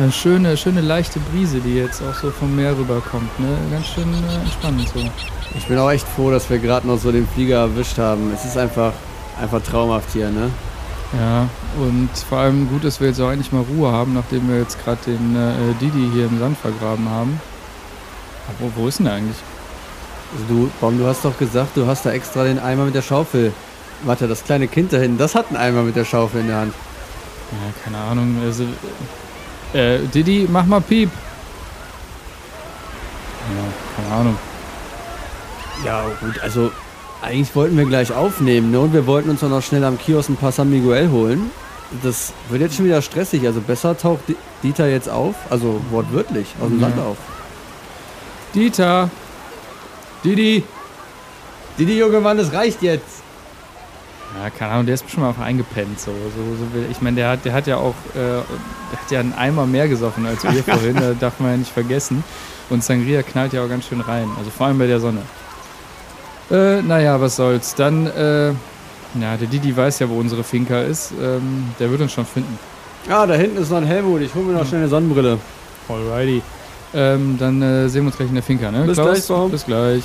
Eine schöne, schöne leichte Brise, die jetzt auch so vom Meer rüberkommt. Ne? Ganz schön äh, entspannend so. Ich bin auch echt froh, dass wir gerade noch so den Flieger erwischt haben. Es ist einfach, einfach traumhaft hier, ne? Ja, und vor allem gut, dass wir jetzt auch eigentlich mal Ruhe haben, nachdem wir jetzt gerade den äh, Didi hier im Sand vergraben haben. Aber wo, ist denn der eigentlich? Also du, Baum, du hast doch gesagt, du hast da extra den Eimer mit der Schaufel. Warte, das kleine Kind da hinten, das hat einen Eimer mit der Schaufel in der Hand. Ja, keine Ahnung. Also, äh, Didi, mach mal Piep. Ja, keine Ahnung. Ja, gut, also eigentlich wollten wir gleich aufnehmen, ne? Und wir wollten uns auch noch schnell am Kiosk ein paar San Miguel holen. Das wird jetzt schon wieder stressig. Also besser taucht Dieter jetzt auf, also wortwörtlich, aus dem Ja. Sand auf. Dieter! Didi! Didi, Junge Mann, das reicht jetzt. Ja, keine Ahnung, der ist bestimmt mal einfach eingepennt. So, so, so will. Ich meine, der hat, der hat ja auch äh, der hat ja einen Eimer mehr gesoffen als wir vorhin, da darf man ja nicht vergessen. Und Sangria knallt ja auch ganz schön rein, also vor allem bei der Sonne. Äh, naja, was soll's. Dann, äh, ja, der Didi weiß ja, wo unsere Finca ist. Ähm, der wird uns schon finden. Ah, da hinten ist noch ein Helmut. Ich hole mir noch schnell eine Sonnenbrille. Alrighty. Ähm, dann äh, sehen wir uns gleich in der Finca, ne? Bis Klaus? gleich, Baum. Bis gleich.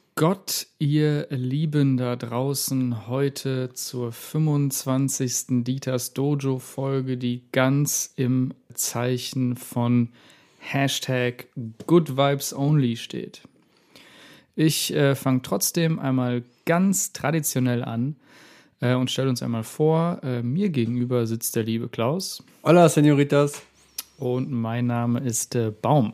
Gott, ihr Lieben da draußen, heute zur 25. Dieters Dojo Folge, die ganz im Zeichen von Hashtag Good Vibes Only steht. Ich äh, fange trotzdem einmal ganz traditionell an äh, und stelle uns einmal vor, äh, mir gegenüber sitzt der liebe Klaus Hola, Senoritas. und mein Name ist äh, Baum.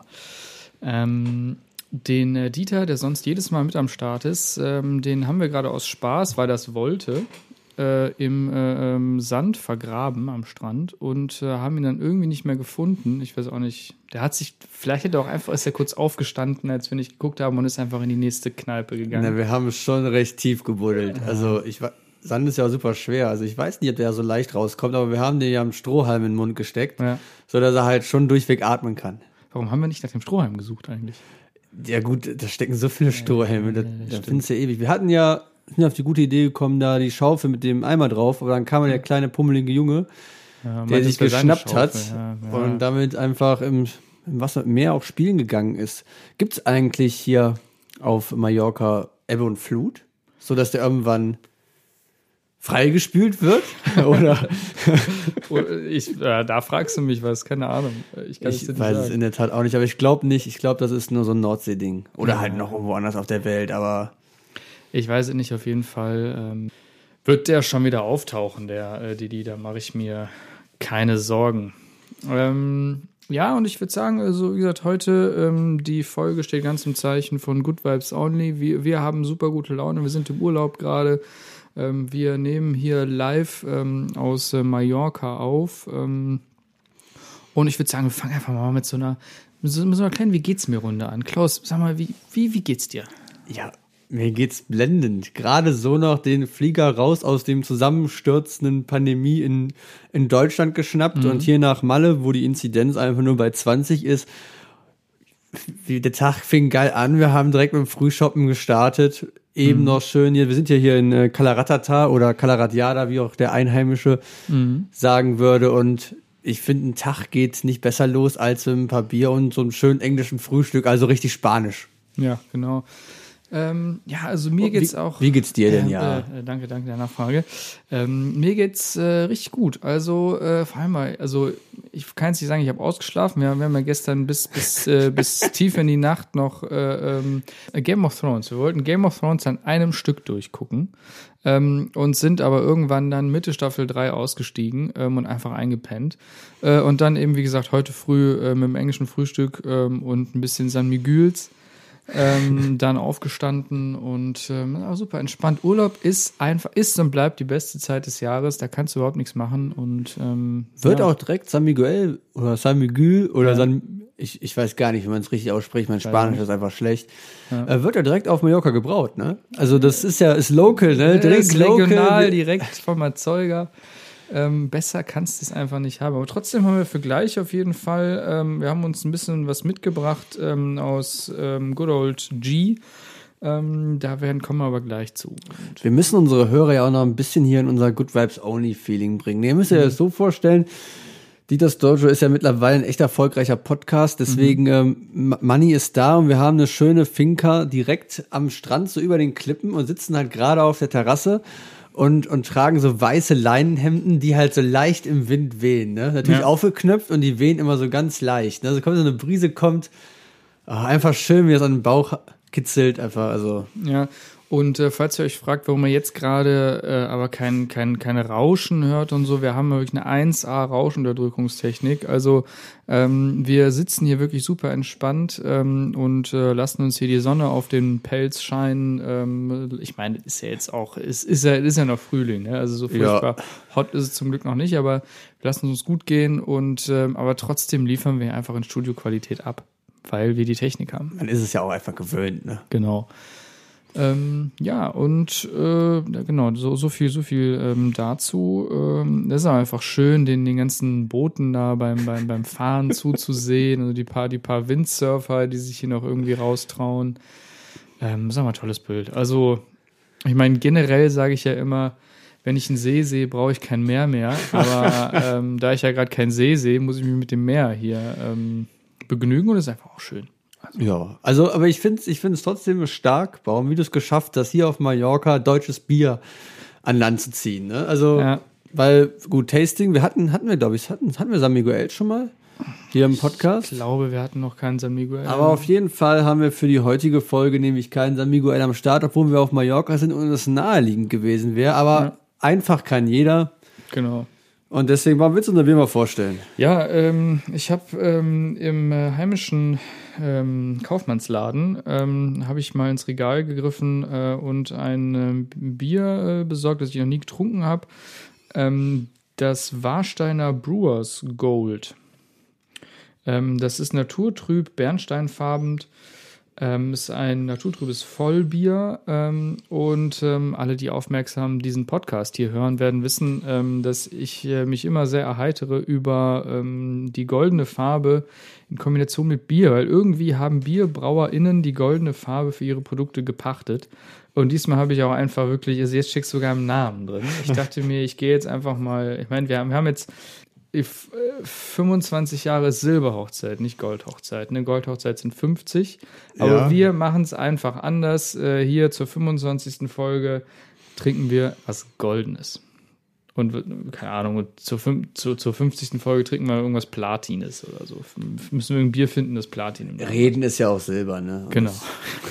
Ähm, den äh, Dieter, der sonst jedes Mal mit am Start ist, ähm, den haben wir gerade aus Spaß, weil das wollte, äh, im äh, ähm, Sand vergraben am Strand und äh, haben ihn dann irgendwie nicht mehr gefunden. Ich weiß auch nicht. Der hat sich, vielleicht hätte er auch einfach, ist er kurz aufgestanden, als wir nicht geguckt haben und ist einfach in die nächste Kneipe gegangen. Na, wir haben schon recht tief gebuddelt. Also ich wa- Sand ist ja super schwer. Also ich weiß nicht, ob der so leicht rauskommt, aber wir haben den ja am Strohhalm in den Mund gesteckt, Ja. so dass er halt schon durchweg atmen kann. Warum haben wir nicht nach dem Strohhalm gesucht eigentlich? Ja gut, da stecken so viele Strohhelme, da, da findest du ja ewig. Wir hatten ja sind auf die gute Idee gekommen, da die Schaufel mit dem Eimer drauf, aber dann kam der kleine pummelige Junge, Ja, der sich geschnappt hat. Ja, ja. und damit einfach im, im Wasser im Meer auch spielen gegangen ist. Gibt's eigentlich hier auf Mallorca Ebbe und Flut, so dass der irgendwann freigespült wird? Oder Ich, äh, da fragst du mich was, keine Ahnung. Ich kann es dir ich nicht weiß es sagen. in der Tat auch nicht, aber ich glaube nicht. Ich glaube, das ist nur so ein Nordsee-Ding oder halt noch irgendwo anders auf der Welt. Aber Ich weiß es nicht, auf jeden Fall. Ähm, wird der schon wieder auftauchen, der äh, Didi, da mache ich mir keine Sorgen. Ähm, ja, und ich würde sagen, also wie gesagt, heute ähm, die Folge steht ganz im Zeichen von Good Vibes Only. Wir, wir haben super gute Laune, wir sind im Urlaub gerade. Ähm, wir nehmen hier live ähm, aus äh, Mallorca auf. Ähm, und ich würde sagen, wir fangen einfach mal mit so einer, mit so, einer kleinen Wie geht's mir Runde an. Klaus, sag mal, wie, wie, wie geht's dir? Ja, mir geht's blendend. Gerade so noch den Flieger raus aus dem zusammenstürzenden Pandemie in, in Deutschland geschnappt und hier nach Malle, wo die Inzidenz einfach nur bei 20 ist. Der Tag fing geil an. Wir haben direkt mit dem Frühshoppen gestartet. Eben noch schön hier. Wir sind ja hier in äh, Kalaratata oder Kalaratjada, wie auch der Einheimische sagen würde. Und ich finde, ein Tag geht nicht besser los als mit ein paar Bier und so einem schönen englischen Frühstück, also richtig spanisch. Ja, genau. Ähm, ja, also mir geht's wie, auch. Wie geht's dir denn, Äh, ja? Äh, danke, danke der Nachfrage. Ähm, mir geht's äh, richtig gut. Also äh, vor allem mal, also ich kann jetzt nicht sagen, ich habe ausgeschlafen. Wir, wir haben ja gestern bis bis äh, bis tief in die Nacht noch äh, ähm, Game of Thrones. Wir wollten Game of Thrones an einem Stück durchgucken ähm, und sind aber irgendwann dann Mitte Staffel 3 ausgestiegen ähm, und einfach eingepennt. Äh, und dann eben, wie gesagt, heute früh äh, mit dem englischen Frühstück ähm, und ein bisschen San Miguels ähm, dann aufgestanden und ähm, ja, super entspannt. Urlaub ist einfach, ist und bleibt die beste Zeit des Jahres. Da kannst du überhaupt nichts machen und ähm, Wird ja. auch direkt San Miguel oder San Miguel oder Ja. San, ich, ich weiß gar nicht, wie man es richtig ausspricht, mein Spanisch ist einfach schlecht. Äh, wird ja direkt auf Mallorca gebraut, ne? Also das ist ja, ist local, ne? Direkt ist local. regional, direkt vom Erzeuger. Ähm, besser kannst du es einfach nicht haben. Aber trotzdem haben wir Vergleich auf jeden Fall. Ähm, wir haben uns ein bisschen was mitgebracht ähm, aus ähm, Good Old G. Ähm, da werden kommen wir aber gleich zu. Wir müssen unsere Hörer ja auch noch ein bisschen hier in unser Good Vibes Only Feeling bringen. Ihr müsst euch das so vorstellen, Dieters Dojo ist ja mittlerweile ein echt erfolgreicher Podcast, deswegen ähm, M- Money ist da und wir haben eine schöne Finca direkt am Strand, so über den Klippen und sitzen halt gerade auf der Terrasse und, und tragen so weiße Leinenhemden, die halt so leicht im Wind wehen. Ne? Natürlich Ja. aufgeknöpft und die wehen immer so ganz leicht. Ne? Also kommt so eine Brise, kommt ah, einfach schön, wie es an den Bauch kitzelt, einfach, also Ja, und äh, falls ihr euch fragt, warum ihr jetzt gerade äh, aber kein, kein, keine Rauschen hört und so, wir haben wirklich eine 1A Rauschunterdrückungstechnik. Also ähm, wir sitzen hier wirklich super entspannt ähm, und äh, lassen uns hier die Sonne auf den Pelz scheinen. Ähm, ich meine, ist ja jetzt auch, ist, ist, ja, ist ja noch Frühling, ne? also so furchtbar hot ist es zum Glück noch nicht, aber wir lassen es uns gut gehen und ähm, aber trotzdem liefern wir einfach in Studioqualität ab, weil wir die Technik haben. man ist es ja auch einfach gewöhnt. Ne? Genau. Ähm, ja, und äh, genau, so, so viel, so viel ähm, dazu. Ähm, das ist einfach schön, den, den ganzen Booten da beim, beim, beim Fahren zuzusehen. Also die paar, die paar Windsurfer, die sich hier noch irgendwie raustrauen. Ähm, sag mal, tolles Bild. Also, ich meine, generell sage ich ja immer, wenn ich einen See sehe, brauche ich kein Meer mehr. Aber ähm, da ich ja gerade keinen See sehe, muss ich mich mit dem Meer hier ähm, begnügen und das ist einfach auch schön. Ja, also, aber ich finde es ich find's trotzdem stark, warum, wie du es geschafft hast, hier auf Mallorca deutsches Bier an Land zu ziehen. Ne? Also, Ja. weil, gut, Tasting, wir hatten, hatten wir, glaube ich, hatten, hatten wir San Miguel schon mal hier im Podcast. Ich glaube, wir hatten noch keinen San Miguel. Aber auf jeden Fall haben wir für die heutige Folge nämlich keinen San Miguel am Start, obwohl wir auf Mallorca sind und es naheliegend gewesen wäre. Aber einfach kann jeder. Genau. Und deswegen, warum willst du Bier mal vorstellen? Ja, ähm, ich habe ähm, im äh, heimischen ähm, Kaufmannsladen ähm, habe ich mal ins Regal gegriffen äh, und ein ähm, Bier äh, besorgt, das ich noch nie getrunken habe. Ähm, das Warsteiner Brewers Gold. Das ist naturtrüb, bernsteinfarben. Ähm, ist ein naturtrübes Vollbier ähm, und ähm, alle, die aufmerksam diesen Podcast hier hören, werden wissen, ähm, dass ich äh, mich immer sehr erheitere über ähm, die goldene Farbe in Kombination mit Bier, weil irgendwie haben BierbrauerInnen die goldene Farbe für ihre Produkte gepachtet. Und diesmal habe ich auch einfach wirklich, also jetzt steckst sogar im Namen drin. Ich dachte mir, ich gehe jetzt einfach mal, ich meine, wir haben, wir haben jetzt 25 Jahre Silberhochzeit, nicht Goldhochzeit. Eine Goldhochzeit sind 50. Aber Ja. wir machen es einfach anders. Äh, hier zur 25. Folge trinken wir was Goldenes. Und keine Ahnung, zur, fün- zu, zur 50. Folge trinken wir irgendwas Platines oder so. Müssen wir ein Bier finden, das Platin im. Reden ist ja auch Silber, ne? Genau.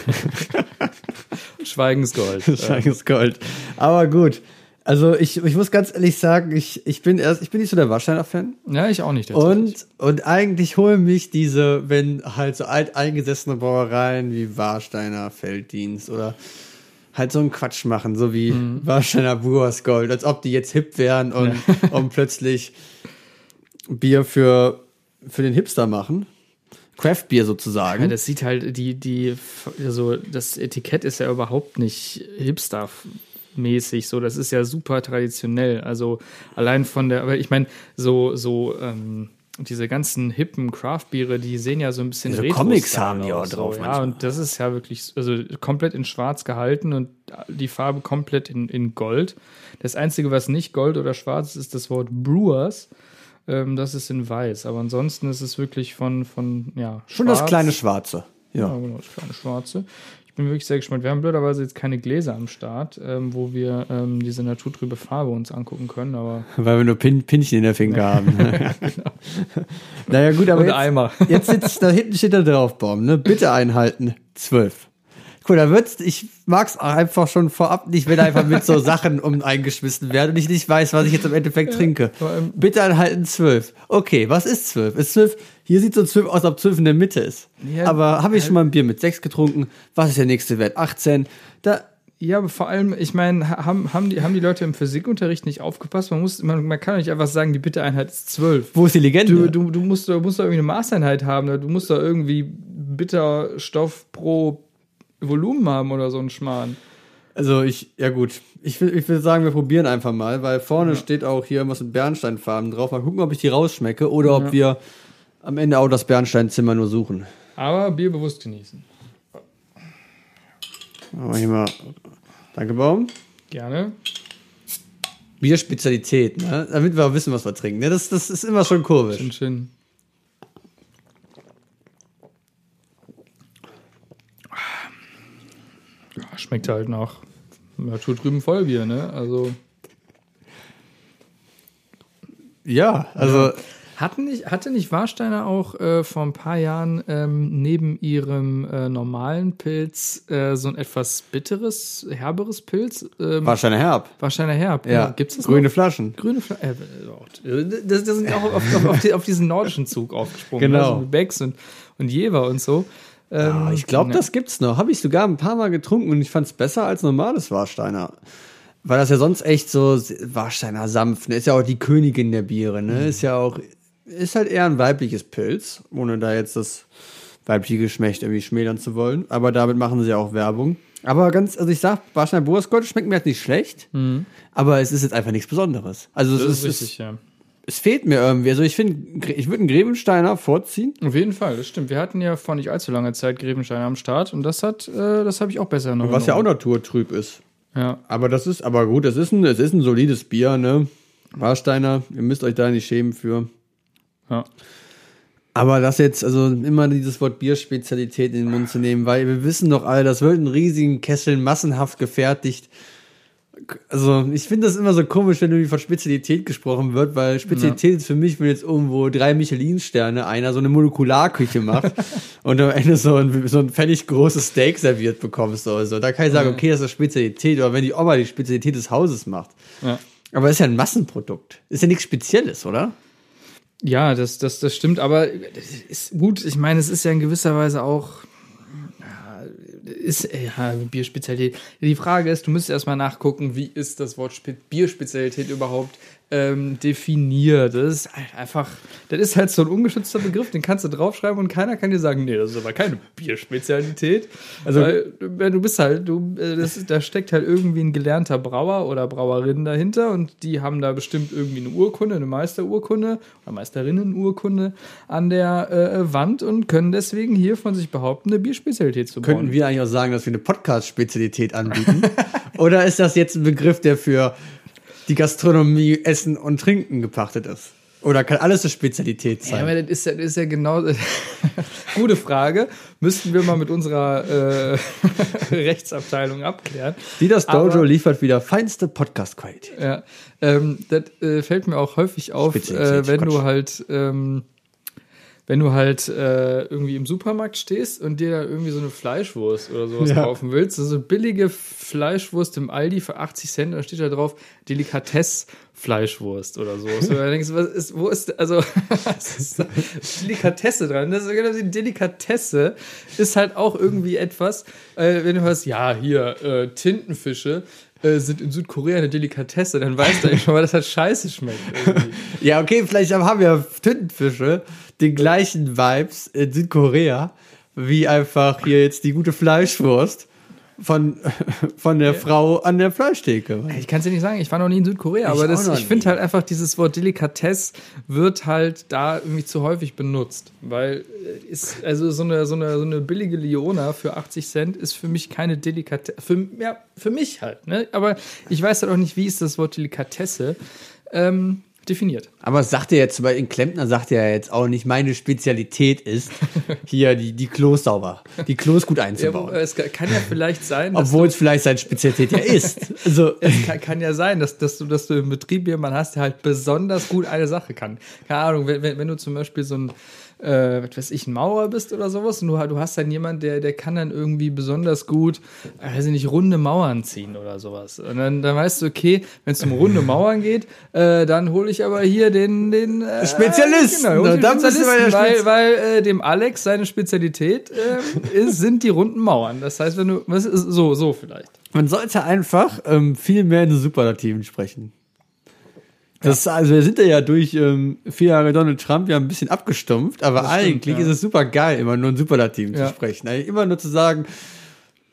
Schweigensgold. Scheiß Gold. Aber gut. Also ich, ich muss ganz ehrlich sagen, ich, ich bin erst, ich bin nicht so der Warsteiner-Fan. ja, ich auch nicht. Und, und eigentlich holen mich diese, wenn halt so alteingesessene Brauereien wie Warsteiner Felddienst oder halt so einen Quatsch machen, so wie Mhm. Warsteiner Brewers Gold, als ob die jetzt hip wären und, und plötzlich Bier für, für den Hipster machen. Craft-Bier sozusagen. Ja, das sieht halt, die, die, also das Etikett ist ja überhaupt nicht hipster-mäßig, so, das ist ja super traditionell. Also allein von der, aber ich meine, so, so, ähm, diese ganzen hippen Craft-Biere, die sehen ja so ein bisschen So Retro-Style Comics haben die auch aus, drauf So, ja, und das ist ja wirklich, also komplett in schwarz gehalten und die Farbe komplett in, in Gold. Das Einzige, was nicht Gold oder schwarz ist, ist das Wort Brewers. Ähm, das ist in weiß. Aber ansonsten ist es wirklich von, von ja, Schon das kleine Schwarze. Ja, Ja. genau, das kleine schwarze. Ich bin wirklich sehr gespannt. Wir haben blöderweise jetzt keine Gläser am Start, ähm, wo wir ähm, diese naturtrübe Farbe uns angucken können, aber. Weil wir nur Pin Pinchen in der Finger haben. naja, gut, aber Und jetzt, Eimer. jetzt sitzt, da hinten steht da drauf, Baum, ne? Bitte einhalten. Zwölf. Cool, da wird's, ich mag's einfach schon vorab nicht, wenn einfach mit so Sachen um eingeschmissen werden und ich nicht weiß, was ich jetzt im Endeffekt trinke. Bitte anhalten zwölf. Okay, was ist zwölf? Ist zwölf, hier sieht so zwölf aus, ob zwölf in der Mitte ist. Ja, Aber habe ich schon mal ein Bier mit sechs getrunken? Was ist der nächste Wert? 18. Da, Ja, aber vor allem, ich meine, haben, haben, die, haben die Leute im Physikunterricht nicht aufgepasst? Man, muss, man, man kann doch nicht einfach sagen, die Bittereinheit ist 12. wo ist die Legende? Du, du, du, musst, du musst da irgendwie eine Maßeinheit haben. Du musst da irgendwie Bitterstoff pro Volumen haben oder so ein Schmarrn. Also ich, ja gut. Ich will, ich will sagen, wir probieren einfach mal, weil vorne steht auch hier irgendwas mit Bernsteinfarben drauf. Mal gucken, ob ich die rausschmecke oder ob wir am Ende auch das Bernsteinzimmer nur suchen. Aber Bier bewusst genießen. Wir hier mal. Danke, Baum. Gerne. Bierspezialität, ne? Damit wir auch wissen, was wir trinken. Ne? Das, das ist immer schon komisch. Schön, schön. Ja, schmeckt halt nach Natur drüben Vollbier, ne? Also. Ja, also Hatten nicht, hatte nicht Warsteiner auch äh, vor ein paar Jahren ähm, neben ihrem äh, normalen Pilz äh, so ein etwas bitteres, herberes Pilz? Ähm, Warsteiner Herb. Warsteiner Herb. Ja, Gibt's das grüne noch? Flaschen. Grüne Fla äh, das, das sind auch auf, auf, auf, die, auf diesen nordischen Zug aufgesprungen. Genau. Also Becks und, und Jever und so. Ähm, Ah, ich glaube, ne. das gibt's noch. Habe ich sogar ein paar Mal getrunken und ich fand's besser als normales Warsteiner. Weil das ja sonst echt so Warsteiner sanft, ne? Ist ja auch die Königin der Biere, ne? Ist ja auch, ist halt eher ein weibliches Pilz, ohne da jetzt das weibliche Geschmächt irgendwie schmälern zu wollen. Aber damit machen sie ja auch Werbung. Aber ganz, also ich sag, Warsteiner Boasgold schmeckt mir halt nicht schlecht, aber es ist jetzt einfach nichts Besonderes. Also es, Das ist, ist richtig, ja. es fehlt mir irgendwie. Also ich finde, ich würde einen Grevensteiner vorziehen. Auf jeden Fall, das stimmt. Wir hatten ja vor nicht allzu langer Zeit Grevenstein am Start und das hat, äh, das habe ich auch besser noch. Was ja auch naturtrüb ist. Ja. Aber das ist, aber gut, es ist ein, es ist ein solides Bier, ne? Warsteiner, ihr müsst euch da nicht schämen für. Ja. Aber das jetzt, also immer dieses Wort Bierspezialität in den Mund zu nehmen, weil wir wissen doch alle, das wird in riesigen Kesseln massenhaft gefertigt. Also, ich finde das immer so komisch, wenn irgendwie von Spezialität gesprochen wird, weil Spezialität ist für mich, wenn jetzt irgendwo drei Michelin-Sterne einer so eine Molekularküche macht und am Ende so ein, so ein völlig großes Steak serviert bekommst oder so. Da kann ich sagen, okay, das ist Spezialität, oder wenn die Oma die Spezialität des Hauses macht. Ja. Aber es ist ja ein Massenprodukt. Ist ja nichts Spezielles, oder? Ja, das, das, das stimmt, aber ist gut. Ich meine, es ist ja in gewisser Weise auch. Ist ja Bierspezialität. Die Frage ist, du müsstest erstmal nachgucken, wie ist das Wort Spe Bierspezialität überhaupt ähm, definiert. Das ist halt einfach, das ist halt so ein ungeschützter Begriff, den kannst du draufschreiben und keiner kann dir sagen, nee, das ist aber keine Bierspezialität. Also, Weil, äh, du bist halt, du, äh, das ist, da steckt halt irgendwie ein gelernter Brauer oder Brauerin dahinter und die haben da bestimmt irgendwie eine Urkunde, eine Meisterurkunde oder Meisterinnenurkunde an der äh, Wand und können deswegen hier von sich behaupten, eine Bierspezialität zu bauen. Könnten wir eigentlich auch sagen, dass wir eine Podcast-Spezialität anbieten? Oder ist das jetzt ein Begriff, der für die Gastronomie, Essen und Trinken gepachtet ist? Oder kann alles eine Spezialität Ja, sein? aber das ist ja, das ist ja genau. Gute Frage. Müssten wir mal mit unserer äh, Rechtsabteilung abklären. Die das Dojo aber- liefert wieder feinste Podcast-Qualität. Ja, ähm, das äh, fällt mir auch häufig auf, äh, wenn Quatsch. du halt, ähm, wenn du halt äh, irgendwie im Supermarkt stehst und dir da irgendwie so eine Fleischwurst oder sowas Ja. kaufen willst, so eine billige Fleischwurst im Aldi für 80 Cent, da steht da drauf Delikatess Fleischwurst oder so. So, da denkst was ist, wo ist, also, was ist da? Delikatesse dran? Das ist genau die Delikatesse ist halt auch irgendwie etwas, äh, wenn du hörst, ja, hier, äh, Tintenfische äh, sind in Südkorea eine Delikatesse, dann weißt du eigentlich schon mal, dass das scheiße schmeckt. Ja, okay, vielleicht haben ja Tintenfische den gleichen Vibes in Südkorea wie einfach hier jetzt die gute Fleischwurst von, von der Frau an der Fleischtheke. Ich kann es dir nicht sagen, ich war noch nie in Südkorea, aber auch das, ich finde halt einfach, dieses Wort Delikatesse wird halt da irgendwie zu häufig benutzt. Weil äh, ist, also so eine, so eine, so eine billige Leona für 80 Cent ist für mich keine Delikatesse. Für, ja, für mich halt, ne? Aber ich weiß halt auch nicht, wie ist das Wort Delikatesse ähm, definiert. Aber es sagt ja jetzt, bei den Klempner sagt ja jetzt auch nicht, meine Spezialität ist, hier die, die Klos sauber, die Klos gut Ja, einzubauen. aber es kann ja vielleicht sein, Obwohl es vielleicht seine Spezialität ja ist. Also, Es kann, kann ja sein, dass, dass, du, dass du im Betrieb jemanden hast, der halt besonders gut eine Sache kann. Keine Ahnung, wenn, wenn, wenn du zum Beispiel so ein, äh, was weiß ich, ein Maurer bist oder sowas und du, du hast dann jemand, der, der kann dann irgendwie besonders gut, äh, weiß ich nicht, runde Mauern ziehen oder sowas. Und dann, dann weißt du, okay, wenn es um runde Mauern geht, äh, dann hole ich aber hier den, den äh, Spezialisten. Genau, den dann Spezialisten, weil, Spez- weil äh, dem Alex seine Spezialität äh, ist, sind die runden Mauern. Das heißt, wenn du, was ist, so, so vielleicht. Man sollte einfach ähm, viel mehr in den Superlativen sprechen. Das, Also wir sind ja durch ähm, vier Jahre Donald Trump ja ein bisschen abgestumpft, aber Das stimmt, eigentlich ja. ist es super geil, immer nur in Superlativen Ja. zu sprechen. Eigentlich immer nur zu sagen,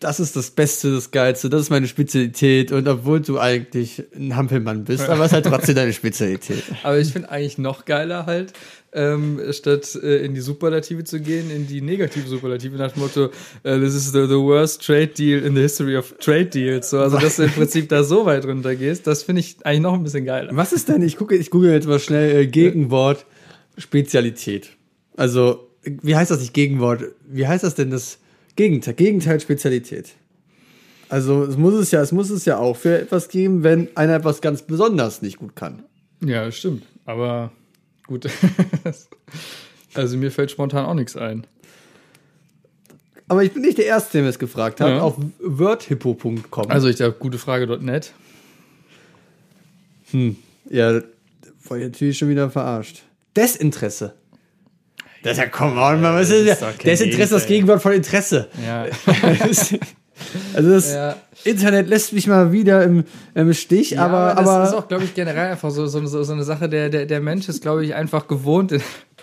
das ist das Beste, das Geilste, das ist meine Spezialität und obwohl du eigentlich ein Hampelmann bist, aber es ist halt trotzdem deine Spezialität. Aber ich finde eigentlich noch geiler halt, ähm, statt äh, in die Superlative zu gehen, in die negative Superlative nach dem Motto, äh, this is the, the worst trade deal in the history of trade deals. So, also, dass du im Prinzip da so weit runter gehst, das finde ich eigentlich noch ein bisschen geiler. Was ist denn, ich gucke, ich google jetzt mal schnell äh, Gegenwort Spezialität. Also, wie heißt das nicht Gegenwort? Wie heißt das denn das Gegenteil? Gegenteil Spezialität. Also, es muss es ja, es muss es ja auch für etwas geben, wenn einer etwas ganz besonders nicht gut kann. Ja, das stimmt. Aber gut. also mir fällt spontan auch nichts ein. Aber ich bin nicht der Erste, der mir es gefragt hat. Ja. Auf wordhippo.com. Also ich glaube, gutefrage.net. ja, war ich natürlich schon wieder verarscht. Desinteresse. Das ist ja, komm on, man, was ist Desinteresse ist das Gegenteil. Gegenwort von Interesse. Ja. also das Ja. Internet lässt mich mal wieder im, im Stich, Ja, aber, das aber ist auch, glaube ich, generell einfach so, so, so, so eine Sache. Der, der, der Mensch ist, glaube ich, einfach gewohnt.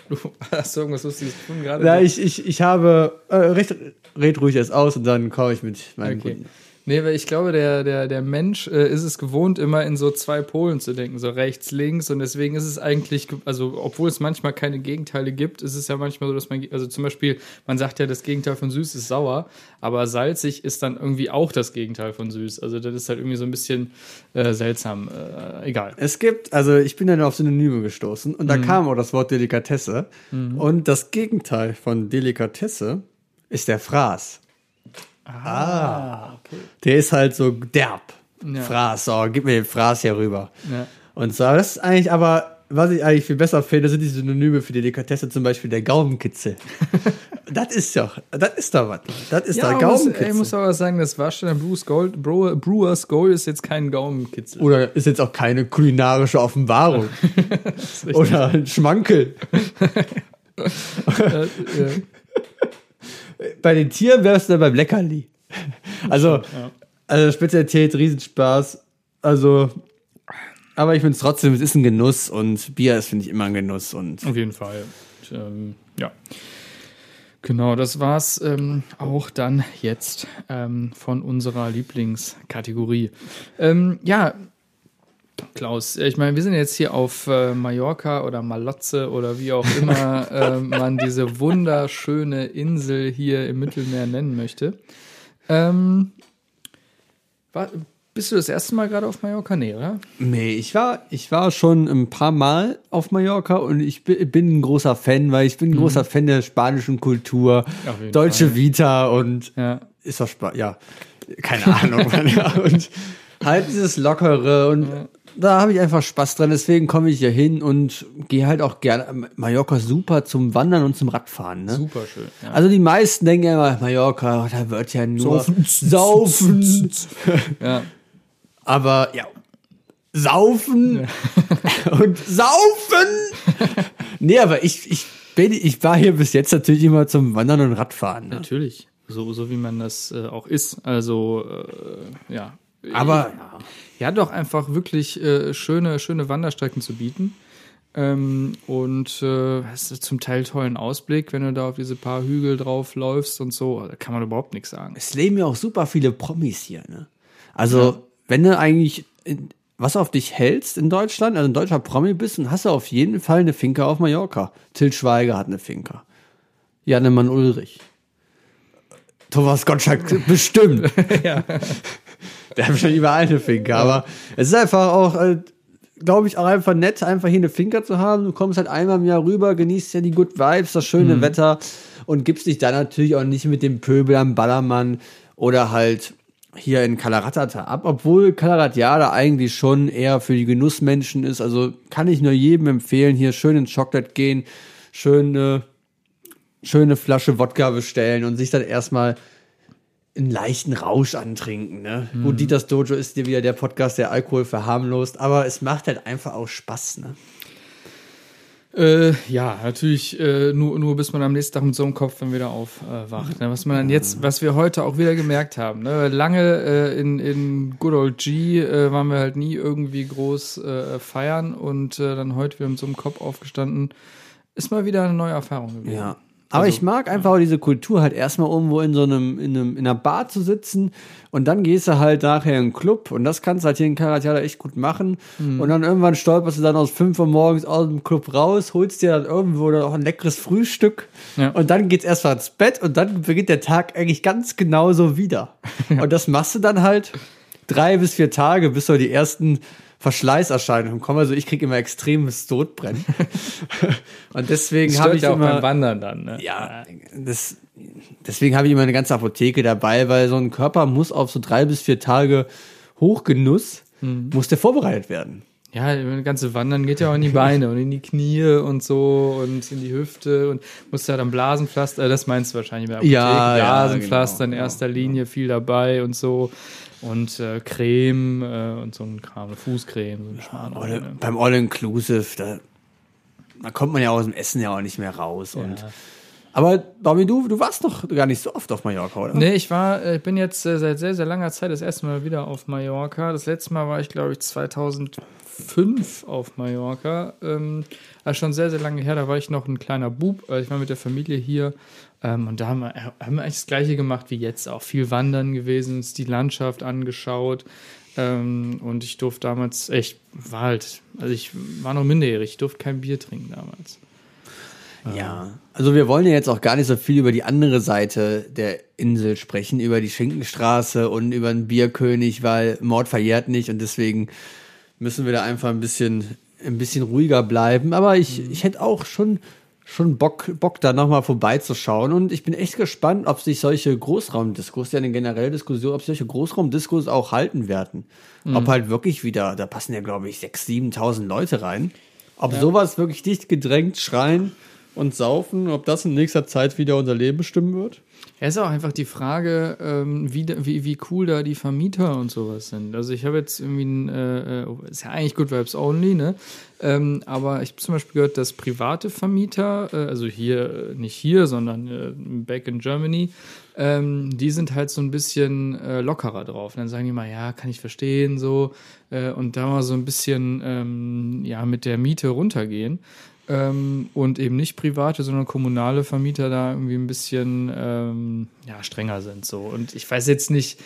Du hast du irgendwas Lustiges gefunden gerade? ja, ich, ich, ich habe, äh, red, red ruhig erst aus und dann komme ich mit meinen Okay. Kunden. Nee, weil ich glaube, der, der, der Mensch äh, ist es gewohnt, immer in so zwei Polen zu denken, so rechts, links. Und deswegen ist es eigentlich, ge- also obwohl es manchmal keine Gegenteile gibt, ist es ja manchmal so, dass man, also zum Beispiel, man sagt ja, das Gegenteil von süß ist sauer, aber salzig ist dann irgendwie auch das Gegenteil von süß. Also das ist halt irgendwie so ein bisschen äh, seltsam. Äh, egal. Es gibt, also ich bin dann auf Synonyme gestoßen und da Mhm. kam auch das Wort Delikatesse. Und das Gegenteil von Delikatesse ist der Fraß. Ah, Der ist halt so derb. Ja. Fraß, so, gib mir den Fraß hier rüber. Ja. Und so, das ist eigentlich aber, was ich eigentlich viel besser finde, sind die Synonyme für Delikatesse, zum Beispiel der Gaumenkitzel. das ist doch, das ist doch was. Das ist Ja, doch ich muss, Gaumenkitzel. ich muss aber sagen, das Warsteiner Blues Gold, Brewer, Brewers Gold ist jetzt kein Gaumenkitzel. Oder ist jetzt auch keine kulinarische Offenbarung. Oder ein Schmankel. Äh, äh, Bei den Tieren wärst du dann beim Leckerli. Also, also Spezialität, Riesenspaß. Also, aber ich finde es trotzdem, es ist ein Genuss und Bier ist, finde ich, immer ein Genuss. Und Auf jeden Fall. Und, ähm, ja. Genau, das war's ähm, auch dann jetzt ähm, von unserer Lieblingskategorie. Ähm, ja, Klaus, ich meine, wir sind jetzt hier auf äh, Mallorca oder Malotze oder wie auch immer äh, man diese wunderschöne Insel hier im Mittelmeer nennen möchte. Ähm, war, bist du das erste Mal gerade auf Mallorca? Nee, oder? nee, ich war, ich war schon ein paar Mal auf Mallorca und ich bin, ein großer Fan, weil ich bin ein großer Fan der spanischen Kultur, deutsche Fall. Vita und Ja. ist doch Spaß, ja, keine Ahnung. Ja. Und halt dieses Lockere und da habe ich einfach Spaß dran, deswegen komme ich hier hin und gehe halt auch gerne. Mallorca ist super zum Wandern und zum Radfahren, ne? Super schön. Ja. Also die meisten denken ja immer, Mallorca, da wird ja nur Saufen. saufen. ja. Aber ja, saufen und saufen. nee, aber ich, ich bin, ich war hier bis jetzt natürlich immer zum Wandern und Radfahren. Ne? Natürlich, so, so wie man das äh, auch ist. Also, äh, ja. Aber Er hat doch einfach wirklich äh, schöne, schöne Wanderstrecken zu bieten. Ähm, und äh, hast du zum Teil tollen Ausblick, wenn du da auf diese paar Hügel drauf läufst und so. Da kann man überhaupt nichts sagen. es leben ja auch super viele Promis hier. Ne? Also, wenn du eigentlich in, was auf dich hältst in Deutschland, also ein deutscher Promi bist, dann hast du auf jeden Fall eine Finca auf Mallorca. Till Schweiger hat eine Finca. Jannemann Ulrich. Thomas Gottschalk bestimmt. ja. Der hat schon überall eine Finca, aber es ist einfach auch, äh, glaube ich, auch einfach nett, einfach hier eine Finca zu haben. Du kommst halt einmal im Jahr rüber, genießt ja die Good Vibes, das schöne Wetter und gibst dich dann natürlich auch nicht mit dem Pöbel am Ballermann oder halt hier in Kalaratata ab, obwohl Kalaratjada eigentlich schon eher für die Genussmenschen ist. Also kann ich nur jedem empfehlen, hier schön ins Chocolate gehen, schön äh, schöne Flasche Wodka bestellen und sich dann erstmal einen leichten Rausch antrinken. Ne? Mhm. Gut, Dieters Dojo ist dir wieder der Podcast, der Alkohol verharmlost, aber es macht halt einfach auch Spaß. Ne? Äh, ja, natürlich äh, nur, nur bis man am nächsten Tag mit so einem Kopf dann wieder aufwacht. ne? Was man dann jetzt, was wir heute auch wieder gemerkt haben. Ne? Lange äh, in, in Good Old G äh, waren wir halt nie irgendwie groß äh, feiern und äh, dann heute wieder mit so einem Kopf aufgestanden. Ist mal wieder eine neue Erfahrung gewesen. Ja. Aber ich mag einfach auch diese Kultur, halt erstmal irgendwo in so einem, in einem, in einer Bar zu sitzen und dann gehst du halt nachher in einen Club und das kannst du halt hier in Karatiala echt gut machen. Und dann irgendwann stolperst du dann aus 5 Uhr morgens aus dem Club raus, holst dir dann irgendwo dann auch ein leckeres Frühstück Ja. und dann geht's erstmal ins Bett und dann beginnt der Tag eigentlich ganz genauso wieder. Und das machst du dann halt drei bis vier Tage, bis so die ersten Verschleißerscheinungen kommen. Also ich krieg immer extremes Sodbrennen. und deswegen habe ich ja auch immer beim Wandern dann. Ne? ja, das, deswegen habe ich immer eine ganze Apotheke dabei, weil so ein Körper muss auf so drei bis vier Tage Hochgenuss, muss der vorbereitet werden. Ja, das ganze Wandern geht ja auch in die Beine und in die Knie und so und in die Hüfte und musst ja dann Blasenpflaster, äh, das meinst du wahrscheinlich bei Apotheke, Ja, ja, Blasenpflaster genau, in erster Linie viel dabei und so und äh, Creme äh, und so ein Kram, Fußcreme, so ein Schmarrn. Oder ne? beim All-Inclusive, da, da kommt man ja aus dem Essen ja auch nicht mehr raus. Und, aber Bobby, du, du warst doch gar nicht so oft auf Mallorca, oder? Nee, ich war, äh, ich bin jetzt äh, seit sehr, sehr langer Zeit das erste Mal wieder auf Mallorca. Das letzte Mal war ich, glaube ich, 2005 auf Mallorca. Ähm, also schon sehr, sehr lange her. Da war ich noch ein kleiner Bub. Äh, Ich war mit der Familie hier. Ähm, und da haben wir, haben wir eigentlich das Gleiche gemacht wie jetzt. Auch viel wandern gewesen, uns die Landschaft angeschaut. Ähm, und ich durfte damals, echt, war halt, also ich war noch minderjährig. Ich durfte kein Bier trinken damals. Ja, also wir wollen ja jetzt auch gar nicht so viel über die andere Seite der Insel sprechen, über die Schinkenstraße und über den Bierkönig, weil Mord verjährt nicht und deswegen müssen wir da einfach ein bisschen, ein bisschen ruhiger bleiben. Aber ich, ich hätte auch schon, schon Bock, Bock da nochmal vorbeizuschauen und ich bin echt gespannt, ob sich solche Großraumdiskos, ja eine generelle Diskussion, ob solche Großraumdiskos auch halten werden. Ob halt wirklich wieder, da passen ja glaube ich 6.000, 7.000 Leute rein. Ob sowas wirklich dicht gedrängt schreien und saufen, ob das in nächster Zeit wieder unser Leben bestimmen wird? Ja, ist auch einfach die Frage, ähm, wie, wie, wie cool da die Vermieter und sowas sind. Also ich habe jetzt irgendwie ein, äh, äh, ist ja eigentlich Good Vibes Only, ne? Ähm, aber ich habe zum Beispiel gehört, dass private Vermieter, äh, also hier, äh, nicht hier, sondern äh, back in Germany, ähm, die sind halt so ein bisschen äh, lockerer drauf. Und dann sagen die mal, ja, kann ich verstehen, so. Äh, und da mal so ein bisschen, ähm, ja, mit der Miete runtergehen ähm, und eben nicht private, sondern kommunale Vermieter da irgendwie ein bisschen ähm, ja, strenger sind. So. Und ich weiß jetzt nicht,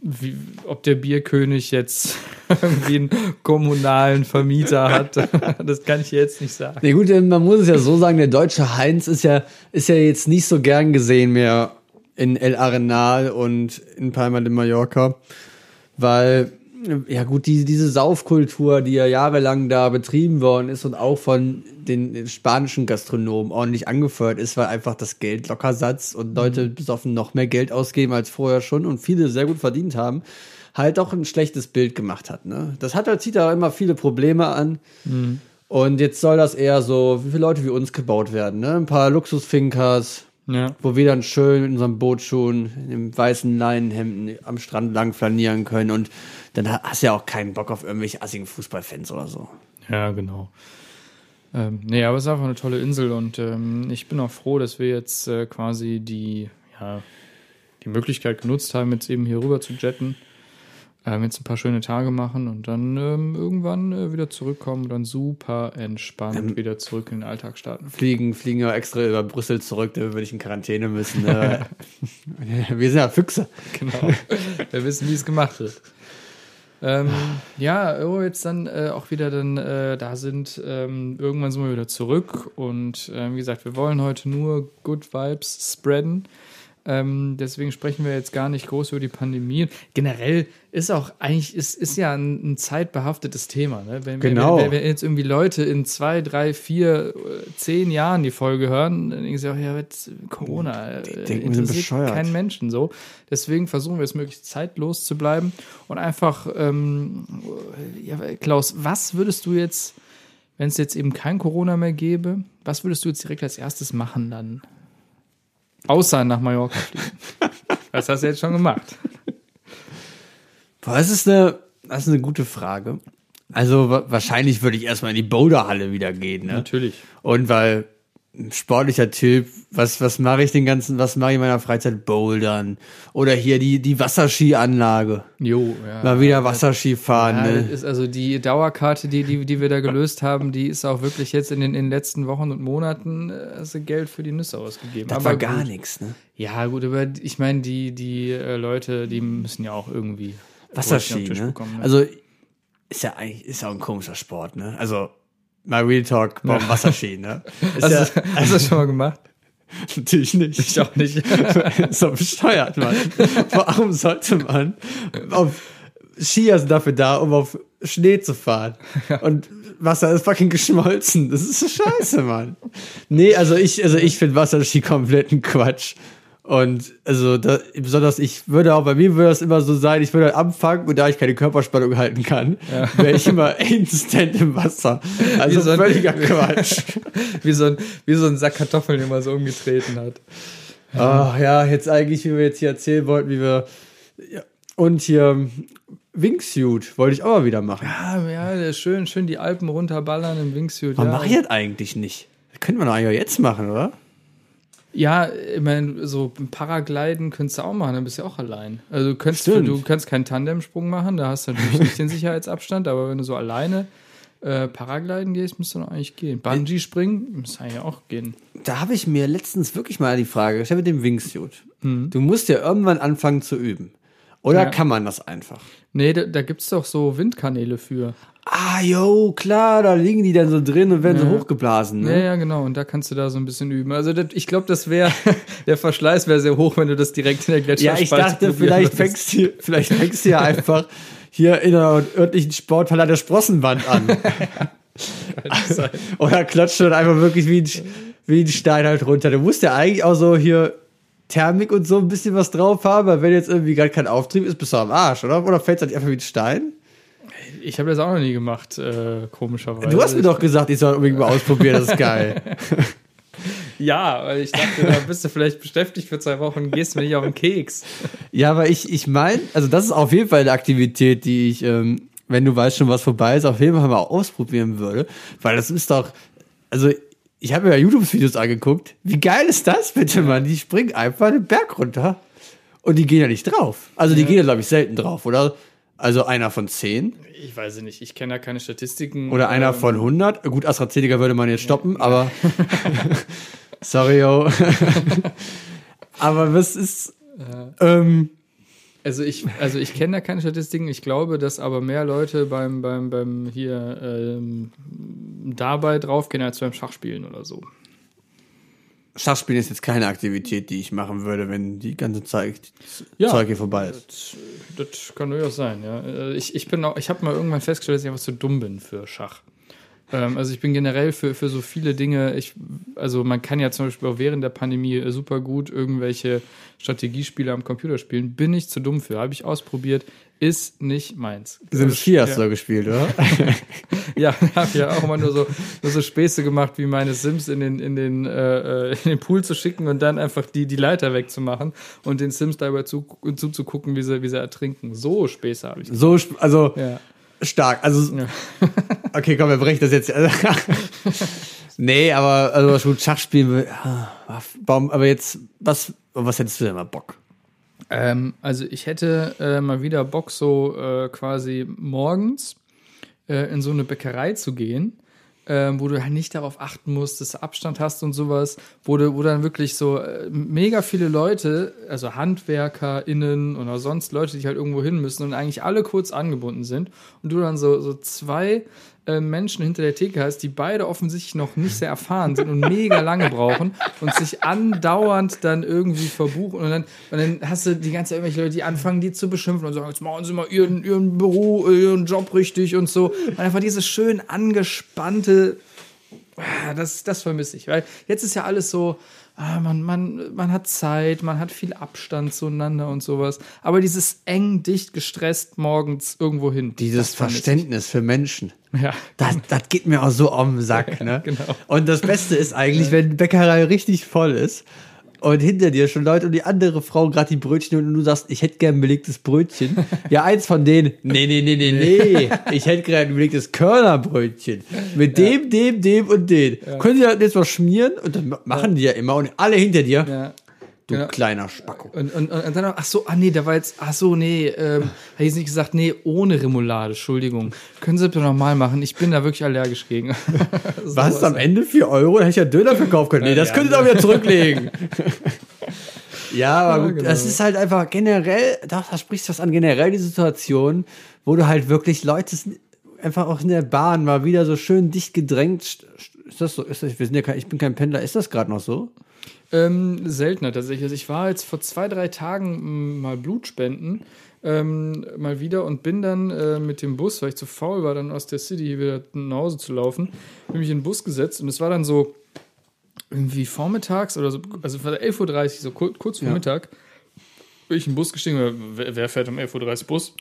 wie, ob der Bierkönig jetzt irgendwie einen kommunalen Vermieter hat. Das kann ich jetzt nicht sagen. Nee, gut, man muss es ja so sagen, der deutsche Heinz ist ja, ist ja jetzt nicht so gern gesehen mehr in El Arenal und in Palma de Mallorca, weil, ja gut, die, diese Saufkultur, die ja jahrelang da betrieben worden ist und auch von den spanischen Gastronomen ordentlich angefeuert ist, weil einfach das Geld locker satzt und Leute besoffen noch mehr Geld ausgeben als vorher schon und viele sehr gut verdient haben, halt auch ein schlechtes Bild gemacht hat. Ne? Das hat halt, zieht da immer viele Probleme an. Und jetzt soll das eher so, wie viele Leute wie uns gebaut werden, ne? Ein paar Luxusfinkers, Ja. wo wir dann schön in unserem Bootschuhen, in dem weißen Leinenhemden am Strand lang flanieren können und dann ha- hast du ja auch keinen Bock auf irgendwelche assigen Fußballfans oder so. Ja, genau. Ähm, nee, aber es ist einfach eine tolle Insel und ähm, ich bin auch froh, dass wir jetzt äh, quasi die, ja, die Möglichkeit genutzt haben, jetzt eben hier rüber zu jetten. Ähm, jetzt ein paar schöne Tage machen und dann ähm, irgendwann äh, wieder zurückkommen und dann super entspannt wieder zurück in den Alltag starten. Fliegen, fliegen ja extra über Brüssel zurück, da würde ich in Quarantäne müssen. Ne? wir sind ja Füchse. Genau. Wir wissen, wie es gemacht wird. Ähm, ja, wo wir jetzt dann äh, auch wieder dann äh, da sind, ähm, irgendwann sind wir wieder zurück und ähm, wie gesagt, wir wollen heute nur Good Vibes spreaden. Ähm, deswegen sprechen wir jetzt gar nicht groß über die Pandemie. Generell ist auch eigentlich, ist, ist ja ein, ein zeitbehaftetes Thema. Ne? Wenn, Genau. Wenn, wenn, jetzt irgendwie Leute in zwei, drei, vier, zehn Jahren die Folge hören, dann denken sie auch, ja, jetzt Corona. äh, denken, interessiert. Keinen Menschen so. Deswegen versuchen wir es möglichst zeitlos zu bleiben und einfach, ähm, ja, Klaus, was würdest du jetzt, wenn es jetzt eben kein Corona mehr gäbe, was würdest du jetzt direkt als erstes machen dann? Außer nach Mallorca fliegen. Das hast du jetzt schon gemacht. Boah, das ist eine, das ist eine gute Frage. Also wa- wahrscheinlich würde ich erstmal in die Boulderhalle wieder gehen, ne? Natürlich. Und weil sportlicher Typ, was, was mache ich den ganzen, was mache ich in meiner Freizeit? Bouldern. Oder hier die, die Wasserskianlage. Jo, ja. Mal wieder Wasserski fahren, Ja, ne? ist also die Dauerkarte, die, die, die wir da gelöst haben, die ist auch wirklich jetzt in den, in den letzten Wochen und Monaten äh, hast du Geld für die Nüsse ausgegeben. Das Aber war gar nichts, ne? Ja, gut, aber ich meine, die, die äh, Leute, die müssen ja auch irgendwie Wasserski, ne? bekommen, ne? Also ist ja eigentlich, ist ja auch ein komischer Sport, ne? Also mal Real Talk beim Wasserski, ne? Ist hast, ja, du, hast du das schon mal gemacht? natürlich nicht. Ich auch nicht. so bescheuert, Mann. Warum sollte man auf Skier sind dafür da, um auf Schnee zu fahren. Und Wasser ist fucking geschmolzen. Das ist so scheiße, Mann. Nee, also ich, also ich finde Wasserski kompletten Quatsch. Und also da, besonders ich würde auch, bei mir würde das immer so sein, ich würde anfangen und da ich keine Körperspannung halten kann, wäre ich immer instant im Wasser. Also so ein- völliger Quatsch. wie, so ein, wie so ein Sack Kartoffeln, den man so umgetreten hat. Ach ja, jetzt eigentlich, wie wir jetzt hier erzählen wollten, wie wir. Ja, und hier Wingsuit wollte ich auch mal wieder machen. Ja, der schön, schön die Alpen runterballern im Wingsuit. Warum ja. mache ich das eigentlich nicht? Das könnte man doch eigentlich auch jetzt machen, oder? Ja, ich meine, so Paragliden könntest du auch machen, dann bist du ja auch allein. Also du kannst, du kannst keinen Tandemsprung machen, da hast du natürlich nicht den Sicherheitsabstand, aber wenn du so alleine äh, Paragliden gehst, müsste doch eigentlich gehen. Bungee springen müsste eigentlich auch gehen. Da habe ich mir letztens wirklich mal die Frage gestellt mit dem Wingsuit. Mhm. Du musst ja irgendwann anfangen zu üben. Oder Ja. kann man das einfach? Nee, da, da gibt es doch so Windkanäle für. Ah, jo, klar, da liegen die dann so drin und werden so hochgeblasen. Ja, Ne? ja, genau. Und da kannst du da so ein bisschen üben. Also das, ich glaube, das wäre, der Verschleiß wäre sehr hoch, wenn du das direkt in der Ja, Gletscherspalte ich dachte, vielleicht fängst du, vielleicht fängst du ja einfach hier in einer örtlichen Sporthalle der Sprossenwand an. Oder klatscht dann einfach wirklich wie ein, wie ein Stein halt runter. Du musst ja eigentlich auch so hier Thermik und so ein bisschen was drauf haben, weil wenn jetzt irgendwie gerade kein Auftrieb ist, bist du am Arsch, oder? Oder fällt es halt einfach wie ein Stein? Ich habe das auch noch nie gemacht, äh, komischerweise. Du hast mir doch gesagt, ich soll unbedingt mal ausprobieren, das ist geil. Ja, weil ich dachte, da bist du vielleicht beschäftigt für zwei Wochen, gehst mir nicht auf den Keks. Ja, aber ich, ich meine, also das ist auf jeden Fall eine Aktivität, die ich, ähm, wenn du weißt schon, was vorbei ist, auf jeden Fall mal ausprobieren würde. Weil das ist doch, also ich habe mir ja YouTube-Videos angeguckt. Wie geil ist das bitte, Mann? Die springen einfach den Berg runter und die gehen ja nicht drauf. Also die gehen ja, glaube ich, selten drauf, oder? Also einer von zehn Ich weiß es nicht, ich kenne da keine Statistiken. oder einer Ähm, von 100. Gut, AstraZeneca würde man jetzt stoppen, aber sorry, yo. aber was ist, ähm, Also ich, also ich kenne da keine Statistiken. Ich glaube, dass aber mehr Leute beim, beim, beim hier ähm, dabei draufgehen als beim Schachspielen oder so. Schachspielen ist jetzt keine Aktivität, die ich machen würde, wenn die ganze Zeit Ja. Zeug hier vorbei ist. Das, das kann durchaus sein, ja. Äh, Ich, ich bin auch, ich habe mal irgendwann festgestellt, dass ich einfach zu dumm bin für Schach. Ähm, also ich bin generell für, für so viele Dinge, ich, also man kann ja zum Beispiel auch während der Pandemie super gut irgendwelche Strategiespiele am Computer spielen. Bin ich zu dumm für, habe ich ausprobiert, ist nicht meins. Sims 4 hast ja. du da gespielt, oder? Ja, habe ja auch immer nur so, nur so Späße gemacht, wie meine Sims in den, in, den, äh, äh, in den Pool zu schicken und dann einfach die, die Leiter wegzumachen und den Sims dabei zu, zuzugucken, wie sie, wie sie ertrinken. So Späße habe ich. So, also Ja. Stark. Also, Ja. okay, komm, wir brechen das jetzt. nee, aber also schon Schachspielen, ah, warum, aber jetzt, was, was hättest du denn mal Bock? Ähm, also ich hätte äh, mal wieder Bock, so äh, quasi morgens äh, in so eine Bäckerei zu gehen, ähm, wo du halt nicht darauf achten musst, dass du Abstand hast und sowas, wo, du, wo dann wirklich so äh, mega viele Leute, also HandwerkerInnen oder sonst Leute, die halt irgendwo hin müssen und eigentlich alle kurz angebunden sind und du dann so, so zwei äh, Menschen hinter der Theke hast, die beide offensichtlich noch nicht sehr erfahren sind und mega lange brauchen und sich andauernd dann irgendwie verbuchen und dann, und dann hast du die ganze Zeit irgendwelche Leute, die anfangen, die zu beschimpfen und sagen, jetzt machen sie mal ihren, ihren Büro, äh, ihren Job richtig und so. Und einfach dieses schön angespannte, ah, das, das vermisse ich, weil jetzt ist ja alles so, ah, man, man, man hat Zeit, man hat viel Abstand zueinander und sowas, aber dieses eng, dicht, gestresst morgens irgendwo hin. Dieses ich. Verständnis für Menschen. Ja. Das, das geht mir auch so den Sack, ne? genau. Und das Beste ist eigentlich, wenn die Bäckerei richtig voll ist und hinter dir schon Leute und die andere Frau gerade die Brötchen und du sagst, ich hätte gern ein belegtes Brötchen. Ja, eins von denen, nee, nee, nee, nee, nee, ich hätte gern ein belegtes Körnerbrötchen. Mit dem, dem, dem und den. Können Sie das jetzt mal schmieren? Und dann machen die ja immer und alle hinter dir. Du Genau. kleiner Spacko. Und, und, und dann, ach so, ah nee, da war jetzt, ach so, nee, ähm, hätte ich jetzt nicht gesagt, nee, ohne Remoulade, Entschuldigung. Können Sie das bitte nochmal machen? Ich bin da wirklich allergisch gegen. Was am Ende 4 Euro? Da hätte ich ja Döner verkaufen können. Nee, das Ja, könnt ihr doch wieder zurücklegen. ja, aber Ja, gut, genau. das ist halt einfach generell, da, da sprichst du was an, generell die Situation, wo du halt wirklich Leute einfach auch in der Bahn mal wieder so schön dicht gedrängt. st- st- Ist das so? Ist das, wir sind ja kein, ich bin kein Pendler. Ist das gerade noch so? Ähm, seltener tatsächlich. Also ich war jetzt vor zwei, drei Tagen mal Blutspenden. Ähm, mal wieder und bin dann äh, mit dem Bus, weil ich zu faul war, dann aus der City hier wieder nach Hause zu laufen, bin mich in den Bus gesetzt und es war dann so irgendwie vormittags oder so, also es war 11.30 Uhr, so kurz, kurz vor Ja. Mittag, bin ich in den Bus gestiegen, wer, wer fährt um 11.30 Uhr Bus?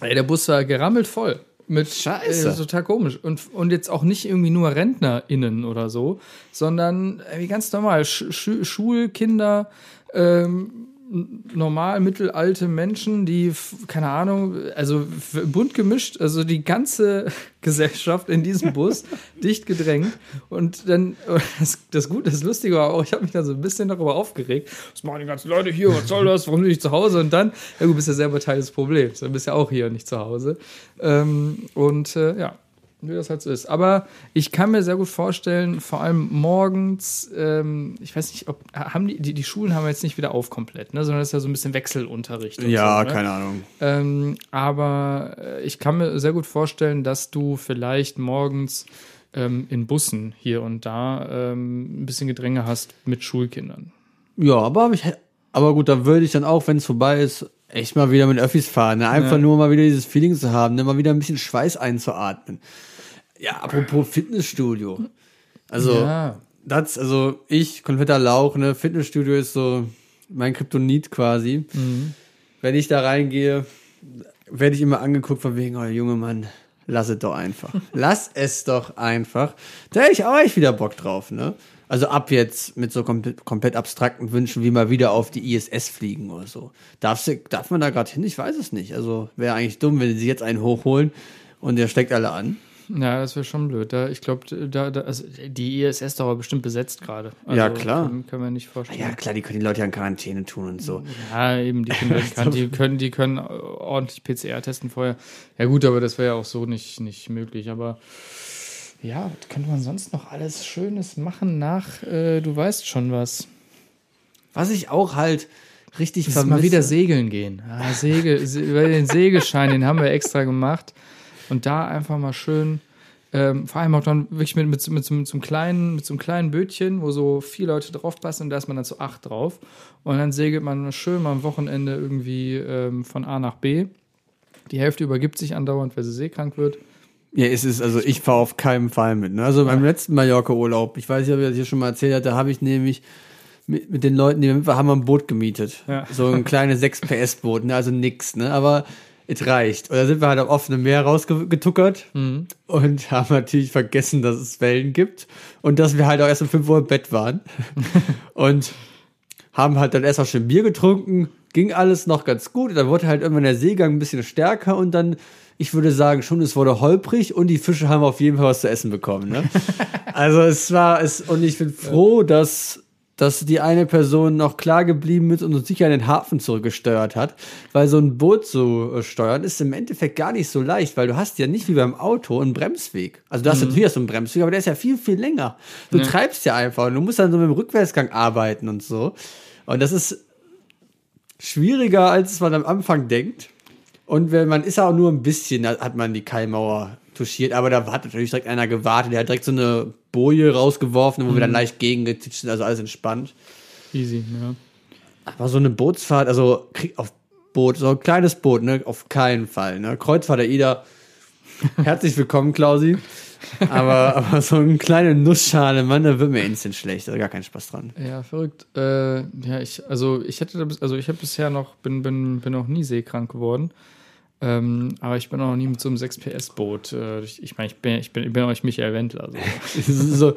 Ey, der Bus war gerammelt voll. Mit Scheiße. Äh, total komisch. Und, und jetzt auch nicht irgendwie nur RentnerInnen oder so, sondern irgendwie ganz normal. Sch Sch Schulkinder, ähm, normal mittelalte Menschen, die, keine Ahnung, also bunt gemischt, also die ganze Gesellschaft in diesem Bus, dicht gedrängt. Und dann, das, das Gute, das Lustige war auch, ich habe mich dann so ein bisschen darüber aufgeregt. Was machen die ganzen Leute hier? Was soll das? Warum bin ich zu Hause? Und dann, ja, du bist ja selber Teil des Problems. Du bist ja auch hier und nicht zu Hause. Ähm, und äh, ja, wie das halt so ist. Aber ich kann mir sehr gut vorstellen, vor allem morgens, ähm, ich weiß nicht, ob haben die, die, die Schulen haben jetzt nicht wieder auf komplett, ne, sondern das ist ja so ein bisschen Wechselunterricht. und so, ne? Ahnung. Ähm, aber äh, ich kann mir sehr gut vorstellen, dass du vielleicht morgens ähm, in Bussen hier und da ähm, ein bisschen Gedränge hast mit Schulkindern. Ja, aber, ich, aber gut, da würde ich dann auch, wenn es vorbei ist, echt mal wieder mit Öffis fahren. Ne? Einfach Ja. nur mal wieder dieses Feeling zu haben, ne? mal wieder ein bisschen Schweiß einzuatmen. Ja, apropos Fitnessstudio. Also, Ja. das, also ich, kompletter Lauch, ne? Fitnessstudio ist so mein Kryptonit quasi. Wenn ich da reingehe, werde ich immer angeguckt von wegen, oh junge Mann, lass es doch einfach. lass es doch einfach. Da hätte ich auch echt wieder Bock drauf, ne? Also ab jetzt mit so komplett, komplett abstrakten Wünschen wie mal wieder auf die ISS fliegen oder so. Darfst du, darf man da gerade hin? Ich weiß es nicht. Also wäre eigentlich dumm, wenn sie jetzt einen hochholen und der steckt alle an. Ja, das wäre schon blöd. Da, ich glaube, da, da, also die ISS ist aber bestimmt besetzt gerade. Also, Ja, klar. Können, können wir nicht vorstellen. Ja, klar, die können die Leute ja in Quarantäne tun und so. Ja, eben, die können, kann, die können, die können ordentlich PCR testen vorher. Ja, gut, aber das wäre ja auch so nicht, nicht möglich. Aber ja, was könnte man sonst noch alles Schönes machen nach, äh, du weißt schon was. Was ich auch halt richtig ist mal wieder segeln gehen. Ah, Segel, Se- über den Segelschein, den haben wir extra gemacht. Und da einfach mal schön, ähm, vor allem auch dann wirklich mit, mit, so- mit, so- mit, so einem kleinen, mit so einem kleinen Bötchen, wo so vier Leute drauf passen und da ist man dann zu acht drauf. Und dann segelt man schön mal am Wochenende irgendwie ähm, von A nach B. Die Hälfte übergibt sich andauernd, weil sie seekrank wird. Ja, es ist, also ich fahre auf keinen Fall mit. Ne? Also beim letzten Mallorca-Urlaub, ich weiß nicht, ob ich das hier schon mal erzählt hatte, da habe ich nämlich mit, mit den Leuten, die wir mit waren, haben wir ein Boot gemietet. Ja. So ein kleines 6 PS-Boot, ne? also nix, ne? aber es reicht. Und da sind wir halt auf offenem Meer rausgetuckert und haben natürlich vergessen, dass es Wellen gibt und dass wir halt auch erst um 5 Uhr im Bett waren. und haben halt dann erst auch schön Bier getrunken, ging alles noch ganz gut. Und dann wurde halt irgendwann der Seegang ein bisschen stärker und dann, ich würde sagen, schon, es wurde holprig und die Fische haben auf jeden Fall was zu essen bekommen. Ne? also es war es, und ich bin froh, dass, dass die eine Person noch klar geblieben ist und uns sicher in den Hafen zurückgesteuert hat, weil so ein Boot zu äh, steuern ist im Endeffekt gar nicht so leicht, weil du hast ja nicht wie beim Auto einen Bremsweg. Also du hast natürlich so einen Bremsweg, aber der ist ja viel, viel länger. Du Ja. treibst ja einfach und du musst dann so mit dem Rückwärtsgang arbeiten und so. Und das ist schwieriger, als man am Anfang denkt. Und wenn man ist auch nur ein bisschen, hat man die Keimauer touchiert, aber da hat natürlich direkt einer gewartet, der hat direkt so eine Boje rausgeworfen, wo wir dann leicht gegengezitscht sind, also alles entspannt. Easy, ja. Aber so eine Bootsfahrt, also krieg auf Boot, so ein kleines Boot, ne, auf keinen Fall, ne. Kreuzfahrt der Ida, herzlich willkommen, Klausi. Aber, aber so eine kleine Nussschale, Mann, da wird mir instant schlecht, da gar keinen Spaß dran. Ja, verrückt. Äh, ja, ich, also ich hätte, also ich habe bisher noch, bin, bin, bin noch nie seekrank geworden. Ähm, aber ich bin auch noch nie mit so einem 6 PS Boot. Äh, ich ich meine, ich bin, ich bin, ich bin auch nicht Michael Wendler. So.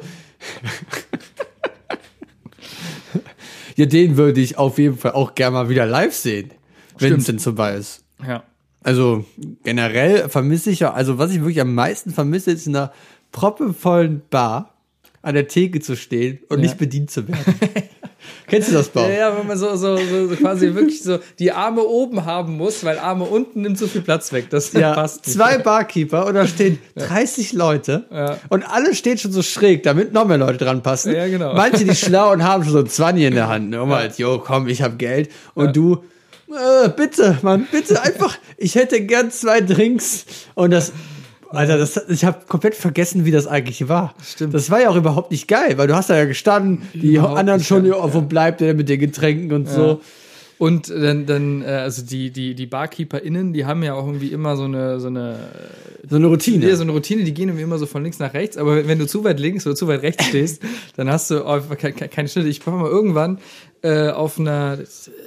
So. Ja, den würde ich auf jeden Fall auch gerne mal wieder live sehen, wenn es denn vorbei ist. Ja. Also generell vermisse ich ja, also was ich wirklich am meisten vermisse, ist in einer proppevollen Bar an der Theke zu stehen und Ja. nicht bedient zu werden. Kennst du das, Bau? Ja, ja, wenn man so, so, so, so quasi wirklich so die Arme oben haben muss, weil Arme unten nimmt so viel Platz weg. Das Ja, passt nicht. zwei Barkeeper und da stehen 30 Leute Ja. und alle stehen schon so schräg, damit noch mehr Leute dran passen. Ja, genau. Manche, die schlau und haben schon so ein 20 in der Hand. Ne? Und halt, jo, komm, ich hab Geld. Und du, äh, bitte, Mann, bitte einfach, ich hätte gern zwei Drinks. Und das, Alter, das, ich habe komplett vergessen, wie das eigentlich war. Stimmt. Das war ja auch überhaupt nicht geil, weil du hast da ja gestanden, die Überhaupt anderen schon, geil, ja, wo bleibt der mit den Getränken und so. Und dann, dann äh, also die, die, die BarkeeperInnen, die haben ja auch irgendwie immer so eine, so eine, So eine Routine. ja, so eine Routine, die gehen irgendwie immer so von links nach rechts, aber wenn du zu weit links oder zu weit rechts stehst, dann hast du oh, ke- ke- keine Schnitte. Ich war mal irgendwann äh, auf einer,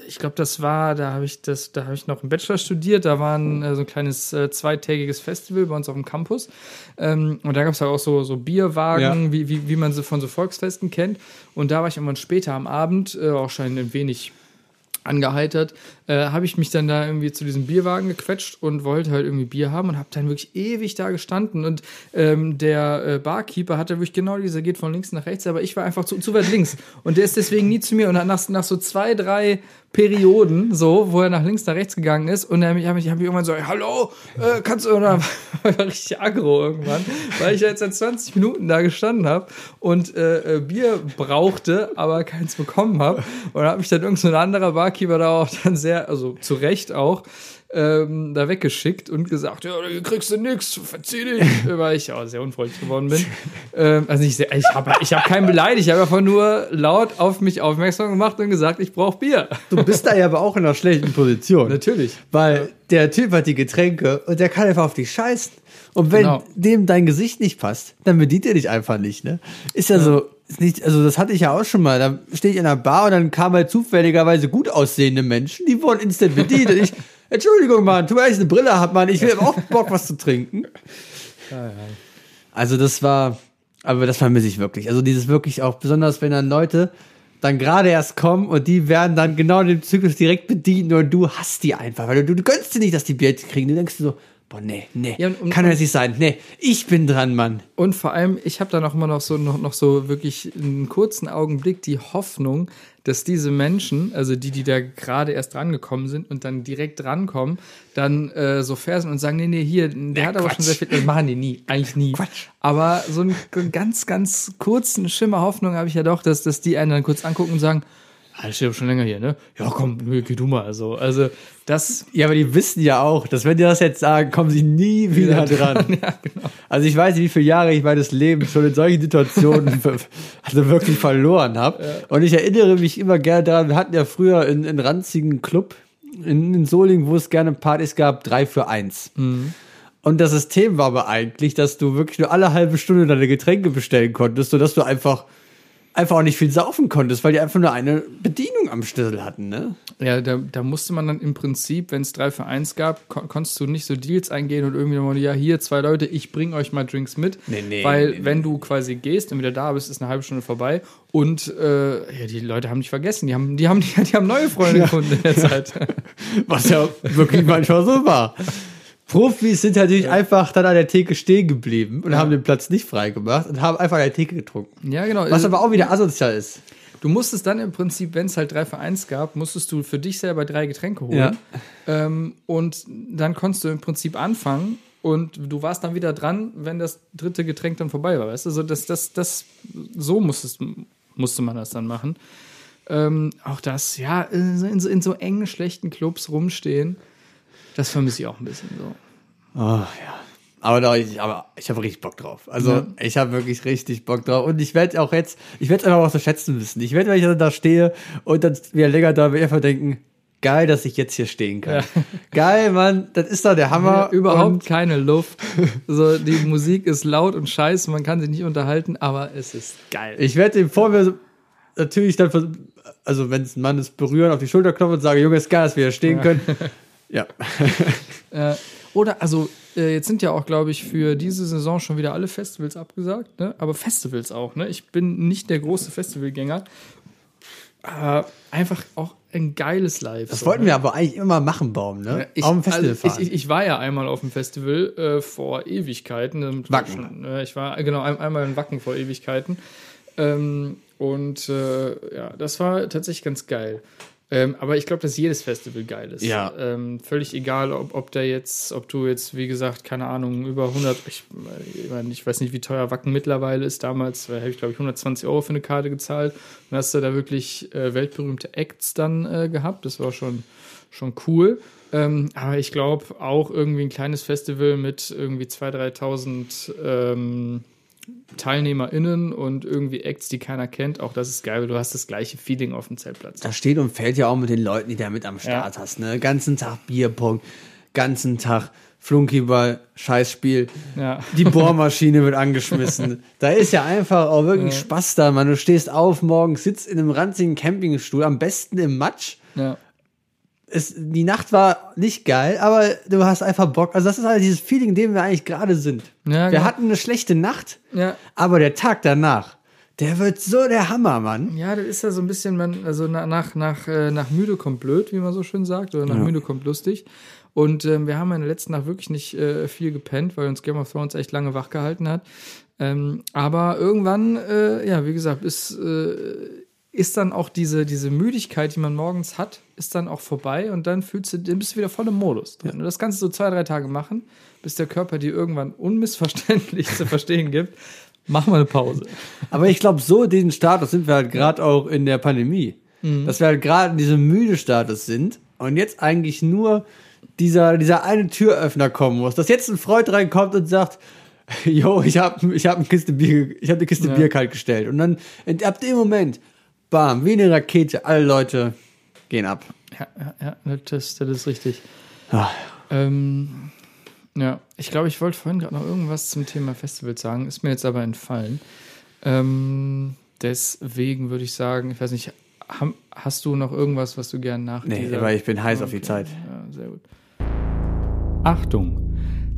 ich glaube, das war, da habe ich das, da habe ich noch einen Bachelor studiert, da war ein, äh, so ein kleines äh, zweitägiges Festival bei uns auf dem Campus. Ähm, und da gab es auch so, so Bierwagen, Ja. wie, wie, wie man sie von so Volksfesten kennt. Und da war ich irgendwann später am Abend, äh, auch schon ein wenig angeheitert, äh, habe ich mich dann da irgendwie zu diesem Bierwagen gequetscht und wollte halt irgendwie Bier haben und habe dann wirklich ewig da gestanden. Und ähm, der äh, Barkeeper hatte wirklich genau diese geht von links nach rechts, aber ich war einfach zu, zu weit links. Und der ist deswegen nie zu mir. Und nach, nach so zwei, drei Perioden so, wo er nach links nach rechts gegangen ist und er mich, hab ich, hab ich irgendwann so, hallo, äh, kannst du, oder war richtig aggro irgendwann, weil ich jetzt seit 20 Minuten da gestanden habe und äh, äh, Bier brauchte, aber keins bekommen habe und da habe ich dann irgend so anderer Barkeeper da auch dann sehr, also zu Recht auch, ähm, da weggeschickt und gesagt, ja, du kriegst du nix, verzieh dich, weil ich auch sehr unfreundlich geworden bin. ähm, also sehr, ich habe ich hab keinen beleidigt, ich habe einfach nur laut auf mich aufmerksam gemacht und gesagt, ich brauche Bier. Du bist da ja aber auch in einer schlechten Position. Natürlich. Weil der Typ hat die Getränke und der kann einfach auf dich scheißen. Und wenn Genau. dem dein Gesicht nicht passt, dann bedient er dich einfach nicht, ne? Ist ja, so, ist nicht, also das hatte ich ja auch schon mal. Da stehe ich in einer Bar und dann kamen halt zufälligerweise gut aussehende Menschen, die wurden instant bedient. und ich, Entschuldigung, Mann, tu mir eigentlich eine Brille hab, Mann, ich will auch Bock, was zu trinken. Also das war, aber das vermisse ich wirklich. Also dieses wirklich auch, besonders wenn dann Leute dann gerade erst kommen und die werden dann genau in dem Zyklus direkt bedient und du hast die einfach, weil du, du gönnst dir nicht, dass die Bier kriegen. Du denkst dir so, boah, nee, nee, Ja, und- kann ja nicht sein. Nee, ich bin dran, Mann. Und vor allem, ich habe da noch immer noch so, noch, noch so wirklich einen kurzen Augenblick die Hoffnung, dass diese Menschen, also die, die da gerade erst rangekommen sind und dann direkt rankommen, dann äh, so fair sind und sagen, nee, nee, hier, der hat aber Quatsch. schon sehr viel, das machen die nie, eigentlich nie. Quatsch. Aber so einen ganz, ganz kurzen Schimmer Hoffnung habe ich ja doch, dass, dass die einen dann kurz angucken und sagen, ah, das steht schon länger hier, ne? Ja, komm, geh du mal. Also, also das Ja, aber die wissen ja auch, dass wenn die das jetzt sagen, kommen sie nie wieder dran. ja, genau. Also ich weiß nicht, wie viele Jahre ich meines Lebens schon in solchen Situationen also wirklich verloren habe. Und ich erinnere mich immer gerne daran, wir hatten ja früher in, in ranzigen Club in, in Solingen, wo es gerne Partys gab, drei für eins. Und das System war aber eigentlich, dass du wirklich nur alle halbe Stunde deine Getränke bestellen konntest, sodass du einfach einfach auch nicht viel saufen konntest, weil die einfach nur eine Bedienung am Schlüssel hatten, ne? Ja, da, da musste man dann im Prinzip, wenn es 3 für 1 gab, kon konntest du nicht so Deals eingehen und irgendwie nochmal, ja, hier zwei Leute, ich bring euch mal Drinks mit. Nee, nee, Weil, nee, nee. wenn du quasi gehst und wieder da bist, ist eine halbe Stunde vorbei und äh, ja, die Leute haben dich vergessen. Die haben, die haben, die, haben neue Freunde gefunden in der Zeit. Was ja wirklich manchmal so war. Profis sind natürlich einfach dann an der Theke stehen geblieben und haben den Platz nicht freigemacht und haben einfach an der Theke getrunken. ja, genau. Was aber auch wieder asozial ist. Du musstest dann im Prinzip, wenn es halt 3 für 1 gab, musstest du für dich selber drei Getränke holen. Ja. Ähm, und dann konntest du im Prinzip anfangen und du warst dann wieder dran, wenn das dritte Getränk dann vorbei war. Weißt du, so das, das, das, so musstest, musste man das dann machen. Ähm, auch das, ja, in so, in so engen, schlechten Clubs rumstehen, das vermisse ich auch ein bisschen so. Oh, ja. Aber, da, ich, aber ich habe richtig Bock drauf. Also Ja. ich habe wirklich richtig Bock drauf. Und ich werde auch jetzt, ich werde es einfach auch so schätzen wissen. Ich werde, wenn ich dann da stehe und dann wieder länger da bin, einfach denken, geil, dass ich jetzt hier stehen kann. Geil, Mann, das ist doch der Hammer. Überhaupt Und keine Luft. So, die Musik ist laut und scheiße, man kann sich nicht unterhalten, aber es ist geil. Ich werde dem vor mir natürlich dann, also wenn es ein Mann ist, berühren, auf die Schulter klopfen und sagen, Junge, ist geil, dass wir hier stehen können. Ja. Äh, oder, also, äh, jetzt sind ja auch, glaube ich, für diese Saison schon wieder alle Festivals abgesagt, ne? aber Festivals auch. Ne? Ich bin nicht der große Festivalgänger. Aber einfach auch ein geiles Live. Das so, wollten ne? wir aber eigentlich immer machen, Baum, ne? Ich, Auf dem Festival also fahren. ich, ich, war ja einmal auf dem Festival äh, vor Ewigkeiten. ähm, Wacken. Äh, ich war genau ein, einmal in Wacken vor Ewigkeiten. Ähm, und äh, ja, das war tatsächlich ganz geil. Ähm, aber ich glaube, dass jedes Festival geil ist. Ja. Ähm, völlig egal, ob, ob der jetzt, ob du jetzt, wie gesagt, keine Ahnung, über 100, ich, ich, meine, ich weiß nicht, wie teuer Wacken mittlerweile ist. Damals äh, habe ich, glaube ich, 120 Euro für eine Karte gezahlt. Dann hast du da wirklich äh, weltberühmte Acts dann äh, gehabt. Das war schon, schon cool. Ähm, aber ich glaube auch irgendwie ein kleines Festival mit irgendwie 2.000, 3.000 ähm, TeilnehmerInnen und irgendwie Acts, die keiner kennt. Auch das ist geil, weil du hast das gleiche Feeling auf dem Zeltplatz. da steht und fällt ja auch mit den Leuten, die da mit am Start hast, ne? Ganzen Tag Bierpong, ganzen Tag Flunkyball, Scheißspiel. Ja. Die Bohrmaschine wird angeschmissen. Da ist ja einfach auch wirklich Spaß da, man. Du stehst auf morgens, sitzt in einem ranzigen Campingstuhl, am besten im Matsch. Ja. Es, die Nacht war nicht geil, aber du hast einfach Bock. Also das ist halt dieses Feeling, in dem wir eigentlich gerade sind. Ja, wir genau. hatten eine schlechte Nacht, Ja. aber der Tag danach, der wird so der Hammer, Mann. Ja, das ist ja so ein bisschen, man, also na- nach, nach, äh, nach müde kommt blöd, wie man so schön sagt, oder nach Ja. müde kommt lustig. Und ähm, wir haben in der letzten Nacht wirklich nicht äh, viel gepennt, weil uns Game of Thrones echt lange wach gehalten hat. Ähm, aber irgendwann, äh, ja, wie gesagt, ist, äh, ist dann auch diese, diese Müdigkeit, die man morgens hat, ist dann auch vorbei und dann fühlst du, dann bist du wieder voll im Modus drin. Und das kannst du so zwei, drei Tage machen, bis der Körper dir irgendwann unmissverständlich zu verstehen gibt. Mach mal eine Pause. Aber ich glaube, so diesen Status sind wir halt gerade auch in der Pandemie. Dass wir halt gerade in diesem müde Status sind und jetzt eigentlich nur dieser, dieser eine Türöffner kommen muss. Dass jetzt ein Freund reinkommt und sagt, yo, ich habe ich hab eine Kiste Bier, ich habe eine Kiste Ja. Bier kalt gestellt. Und dann ab dem Moment, bam, wie eine Rakete, alle Leute gehen ab. Ja, ja, ja das, das ist richtig. Ah. Ähm, ja, ich glaube, ich wollte vorhin gerade noch irgendwas zum Thema Festivals sagen, ist mir jetzt aber entfallen. Ähm, deswegen würde ich sagen, ich weiß nicht, hast du noch irgendwas, was du gern nach Nee, aber ich bin heiß auf die Okay, Zeit. Ja, sehr gut. Achtung!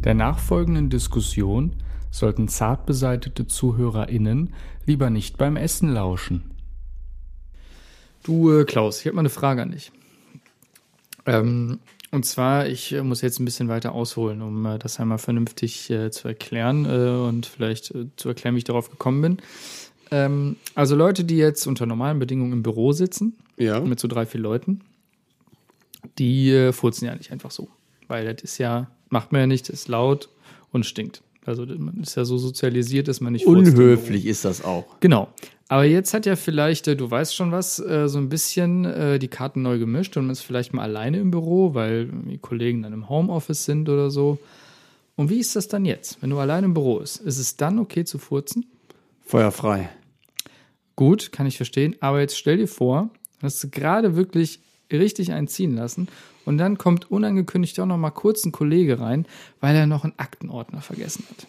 Der nachfolgenden Diskussion sollten zart beseitete ZuhörerInnen lieber nicht beim Essen lauschen. Du, äh, Klaus, ich habe mal eine Frage an dich. Ähm, und zwar, ich äh, muss jetzt ein bisschen weiter ausholen, um äh, das einmal vernünftig äh, zu erklären äh, und vielleicht äh, zu erklären, wie ich darauf gekommen bin. Ähm, also Leute, die jetzt unter normalen Bedingungen im Büro sitzen, Ja. mit so drei, vier Leuten, die furzen ja nicht einfach so. Weil das ist ja, macht man ja nicht, ist laut und stinkt. Also man ist ja so sozialisiert, dass man nicht. Unhöflich ist das auch. Genau. Aber jetzt hat ja vielleicht, äh, du weißt schon was, äh, so ein bisschen äh, die Karten neu gemischt und man ist vielleicht mal alleine im Büro, weil die Kollegen dann im Homeoffice sind oder so. Und wie ist das dann jetzt, wenn du alleine im Büro bist? Ist es dann okay zu furzen? Feuerfrei. Gut, kann ich verstehen. Aber jetzt stell dir vor, hast du gerade wirklich richtig einziehen lassen und dann kommt unangekündigt auch noch mal kurz ein Kollege rein, weil er noch einen Aktenordner vergessen hat.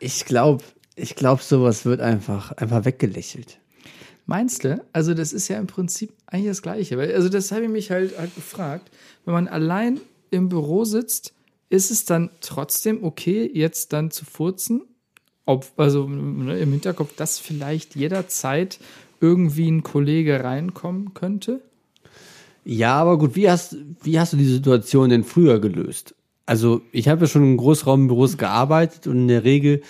Ich glaube, ich glaube, sowas wird einfach, einfach weggelächelt. Meinst du? Also, das ist ja im Prinzip eigentlich das Gleiche. Also, das habe ich mich halt, halt gefragt. Wenn man allein im Büro sitzt, ist es dann trotzdem okay, jetzt dann zu furzen? Ob, also ne, im Hinterkopf, dass vielleicht jederzeit irgendwie ein Kollege reinkommen könnte? Ja, aber gut, wie hast, wie hast du die Situation denn früher gelöst? Also, ich habe ja schon in Großraumbüros gearbeitet und in der Regel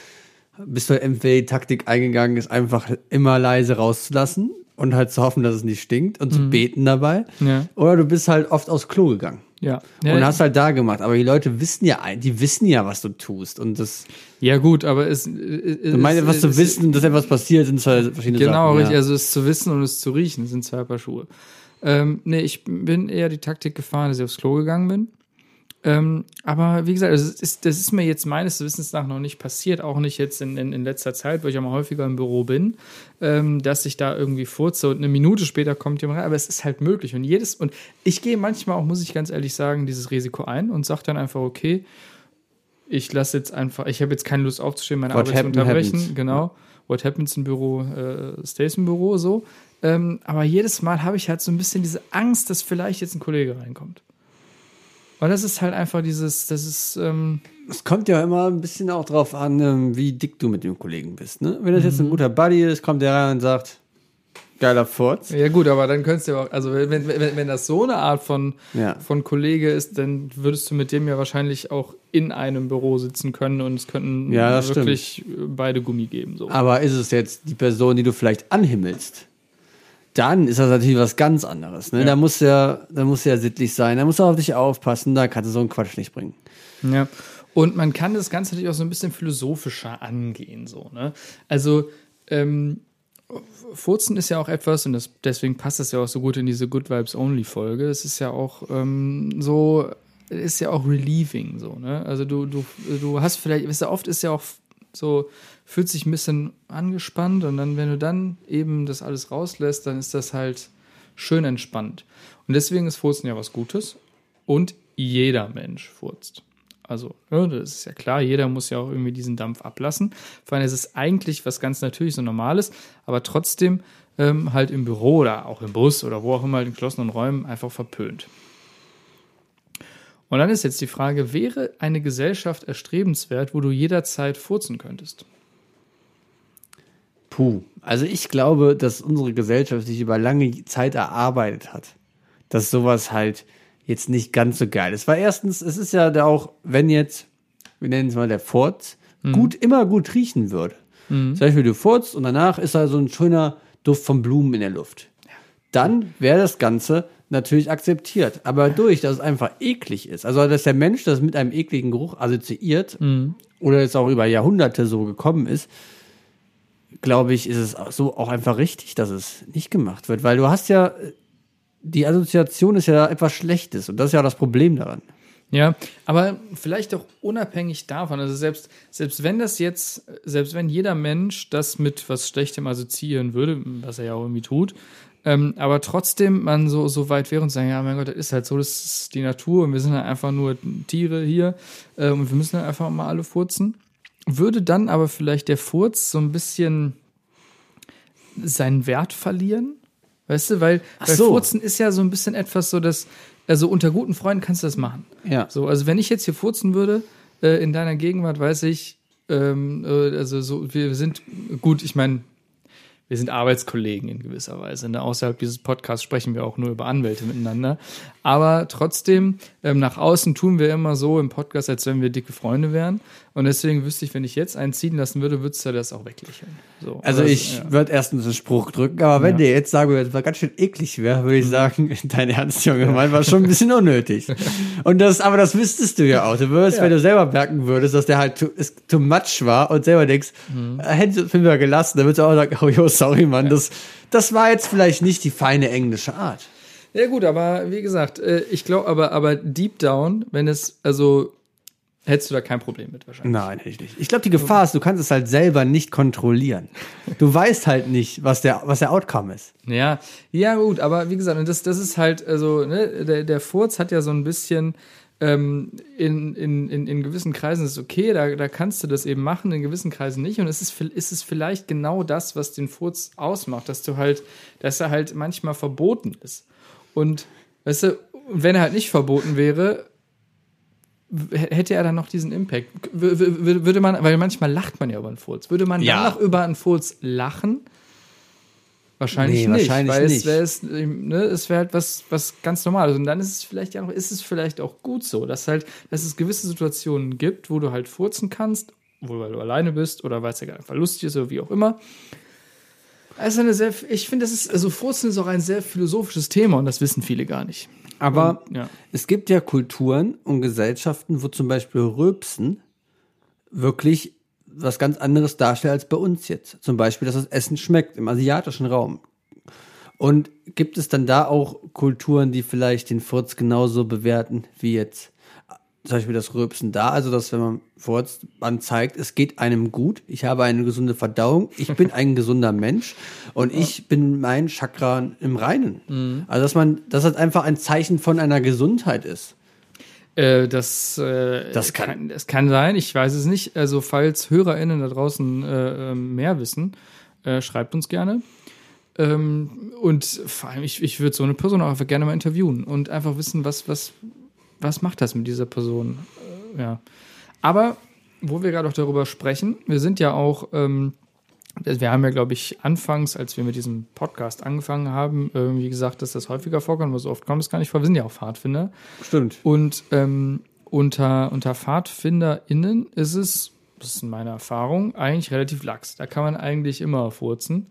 bist du entweder die Taktik eingegangen, ist einfach immer leise rauszulassen und halt zu hoffen, dass es nicht stinkt und zu beten dabei. Ja. Oder du bist halt oft aufs Klo gegangen. Ja. Und hast halt da gemacht. Aber die Leute wissen ja, die wissen ja, was du tust. Und das, ja, gut, aber es. ich meine, was zu wissen, dass etwas passiert, sind zwei verschiedene Genau, Sachen. richtig. ja. Also es zu wissen und es zu riechen sind zwei Paar Schuhe. Ähm, nee, ich bin eher die Taktik gefahren, dass ich aufs Klo gegangen bin. Ähm, aber wie gesagt, das ist, das ist mir jetzt meines Wissens nach noch nicht passiert, auch nicht jetzt in, in, in letzter Zeit, weil ich ja mal häufiger im Büro bin, ähm, dass ich da irgendwie furze und eine Minute später kommt jemand rein, aber es ist halt möglich. Und jedes, und ich gehe manchmal auch, muss ich ganz ehrlich sagen, dieses Risiko ein und sage dann einfach, okay, ich lasse jetzt einfach, ich habe jetzt keine Lust aufzustehen, meine What Arbeit zu unterbrechen. happens. Genau. What happens im Büro, äh, stays im Büro, so. Ähm, aber jedes Mal habe ich halt so ein bisschen diese Angst, dass vielleicht jetzt ein Kollege reinkommt. Und das ist halt einfach dieses, das ist, ähm, Es kommt ja immer ein bisschen auch drauf an, ähm, wie dick du mit dem Kollegen bist. Ne? Wenn das jetzt ein guter Buddy ist, kommt der rein und sagt, Geiler Furz. Ja, gut, aber dann könntest du auch, also wenn, wenn, wenn das so eine Art von, Ja. von Kollege ist, dann würdest du mit dem ja wahrscheinlich auch in einem Büro sitzen können und es könnten Ja, wirklich beide Gummi geben. So. Aber ist es jetzt die Person, die du vielleicht anhimmelst, dann ist das natürlich was ganz anderes. Ne? Ja. Da muss ja, da muss ja sittlich sein, da muss er auf dich aufpassen, da kannst du so einen Quatsch nicht bringen. Ja. Und man kann das Ganze natürlich auch so ein bisschen philosophischer angehen, so, ne? Also, ähm, Furzen ist ja auch etwas, und das, deswegen passt das ja auch so gut in diese Good Vibes Only Folge. Es ist ja auch ähm, so, ist ja auch relieving, so, ne? Also du, du, du hast vielleicht, weißt du, oft ist ja auch so, fühlt sich ein bisschen angespannt und dann, wenn du dann eben das alles rauslässt, dann ist das halt schön entspannt. Und deswegen ist Furzen ja was Gutes und jeder Mensch furzt. Also, ja, das ist ja klar, jeder muss ja auch irgendwie diesen Dampf ablassen. Vor allem ist es eigentlich was ganz Natürliches und Normales, aber trotzdem ähm, halt im Büro oder auch im Bus oder wo auch immer in geschlossenen Räumen einfach verpönt. Und dann ist jetzt die Frage, wäre eine Gesellschaft erstrebenswert, wo du jederzeit furzen könntest? Puh. Also ich glaube, dass unsere Gesellschaft sich über lange Zeit erarbeitet hat, dass sowas halt jetzt nicht ganz so geil ist. Weil erstens, es ist ja da auch, wenn jetzt, wir nennen es mal der Furz, gut, immer gut riechen würde. Zum Beispiel du furzt und danach ist da so ein schöner Duft von Blumen in der Luft. Dann wäre das Ganze natürlich akzeptiert. Aber durch, dass es einfach eklig ist, also dass der Mensch das mit einem ekligen Geruch assoziiert oder es auch über Jahrhunderte so gekommen ist, glaube ich, ist es so auch einfach richtig, dass es nicht gemacht wird, weil du hast ja die Assoziation ist ja etwas Schlechtes und das ist ja das Problem daran. Ja, aber vielleicht auch unabhängig davon, also selbst, selbst wenn das jetzt, selbst wenn jeder Mensch das mit was Schlechtem assoziieren würde, was er ja auch irgendwie tut, ähm, aber trotzdem man so, so weit wäre und sagen, ja, mein Gott, das ist halt so, das ist die Natur und wir sind halt einfach nur Tiere hier ähm, und wir müssen halt einfach mal alle furzen, würde dann aber vielleicht der Furz so ein bisschen seinen Wert verlieren? Weißt du, weil, weil so. Furzen ist ja so ein bisschen etwas so, dass, also unter guten Freunden kannst du das machen. Ja. So, also wenn ich jetzt hier furzen würde, äh, in deiner Gegenwart weiß ich, ähm, äh, also so, wir sind, gut, ich meine, wir sind Arbeitskollegen in gewisser Weise. Ne? Außerhalb dieses Podcasts sprechen wir auch nur über Anwälte miteinander. Aber trotzdem, ähm, nach außen tun wir immer so im Podcast, als wenn wir dicke Freunde wären. Und deswegen wüsste ich, wenn ich jetzt einen ziehen lassen würde, würdest du das auch weglächeln. So, Also das- ich ja. würde erstens einen Spruch drücken, aber wenn Ja. der jetzt sagen würde, das war ganz schön eklig wäre, würde ich sagen, dein Ernst, Junge, mein war schon ein bisschen unnötig. Und das, aber das wüsstest du ja auch. Du würdest, wenn du selber merken würdest, dass der halt too, too much war und selber denkst, äh, hätte ich wir gelassen, dann würdest du auch sagen, oh jo, sorry, Mann, das, das war jetzt vielleicht nicht die feine englische Art. Ja, gut, aber wie gesagt, äh, ich glaube, aber, aber deep down, wenn es, also, hättest du da kein Problem mit wahrscheinlich. Nein, hätte ich nicht. Ich glaube, die Gefahr ist, du kannst es halt selber nicht kontrollieren. Du weißt halt nicht, was der, was der Outcome ist. Ja, ja, gut, aber wie gesagt, das, das ist halt, also, ne, der, der Furz hat ja so ein bisschen, ähm, in, in, in, in gewissen Kreisen ist es okay, da, da kannst du das eben machen, in gewissen Kreisen nicht. Und es ist, ist es vielleicht genau das, was den Furz ausmacht, dass du halt, dass er halt manchmal verboten ist. Und weißt du, wenn er halt nicht verboten wäre, hätte er dann noch diesen Impact. Würde man, weil manchmal lacht man ja über einen Furz. Würde man Ja. dann noch über einen Furz lachen? Wahrscheinlich Nee, nicht, wahrscheinlich weil nicht. es wäre es, ne, es wäre halt was, was ganz Normales. Und dann ist es vielleicht ja noch, ist es vielleicht auch gut so, dass halt, dass es gewisse Situationen gibt, wo du halt furzen kannst, wohl weil du alleine bist oder weil es ja einfach lustig ist oder wie auch immer. Also eine sehr, ich finde, das ist, also Furzen ist auch ein sehr philosophisches Thema und das wissen viele gar nicht. Aber Ja. es gibt ja Kulturen und Gesellschaften, wo zum Beispiel Rülpsen wirklich was ganz anderes darstellt als bei uns jetzt. Zum Beispiel, dass das Essen schmeckt im asiatischen Raum. Und gibt es dann da auch Kulturen, die vielleicht den Furz genauso bewerten wie jetzt zum Beispiel das Rülpsen da? Also, dass wenn man furzt, man zeigt, es geht einem gut, ich habe eine gesunde Verdauung, ich bin ein gesunder Mensch und ich bin mit meinen Chakran im Reinen. Also, dass man, dass das einfach ein Zeichen von einer Gesundheit ist. Äh, das, äh, Das kann- das kann sein, ich weiß es nicht. Also, falls HörerInnen da draußen äh, ähm, mehr wissen, äh, schreibt uns gerne. Ähm, und vor allem, ich, ich würde so eine Person auch einfach gerne mal interviewen und einfach wissen, was, was, was macht das mit dieser Person. Äh, ja. Aber, wo wir gerade auch darüber sprechen, wir sind ja auch ähm, wir haben ja, glaube ich, anfangs, als wir mit diesem Podcast angefangen haben, irgendwie gesagt, dass das häufiger vorkommt, aber so oft kommt es gar nicht vor. Wir sind ja auch Pfadfinder. Stimmt. Und ähm, unter, unter PfadfinderInnen ist es, das ist meine Erfahrung, eigentlich relativ lax. Da kann man eigentlich immer furzen.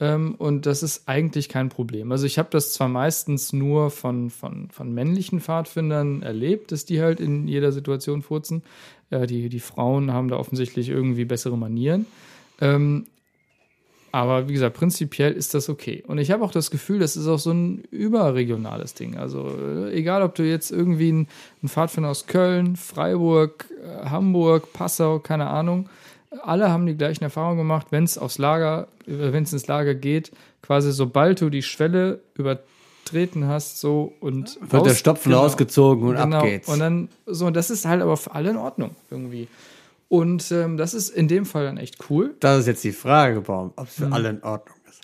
Ähm, und das ist eigentlich kein Problem. Also ich habe das zwar meistens nur von, von, von männlichen Pfadfindern erlebt, dass die halt in jeder Situation furzen. Äh, die, die Frauen haben da offensichtlich irgendwie bessere Manieren. Ähm, aber wie gesagt, prinzipiell ist das okay. Und ich habe auch das Gefühl, das ist auch so ein überregionales Ding. Also äh, egal, ob du jetzt irgendwie ein, ein Pfadfinder aus Köln, Freiburg, äh, Hamburg, Passau, keine Ahnung, alle haben die gleichen Erfahrungen gemacht, wenn es aufs Lager, äh, wenn es ins Lager geht, quasi sobald du die Schwelle übertreten hast, so und Wird der Stopfen rausgezogen und ab geht's. Und dann so, das ist halt aber für alle in Ordnung irgendwie. Und ähm, das ist in dem Fall dann echt cool. Das ist jetzt die Frage, Baum, ob es für alle in Ordnung ist.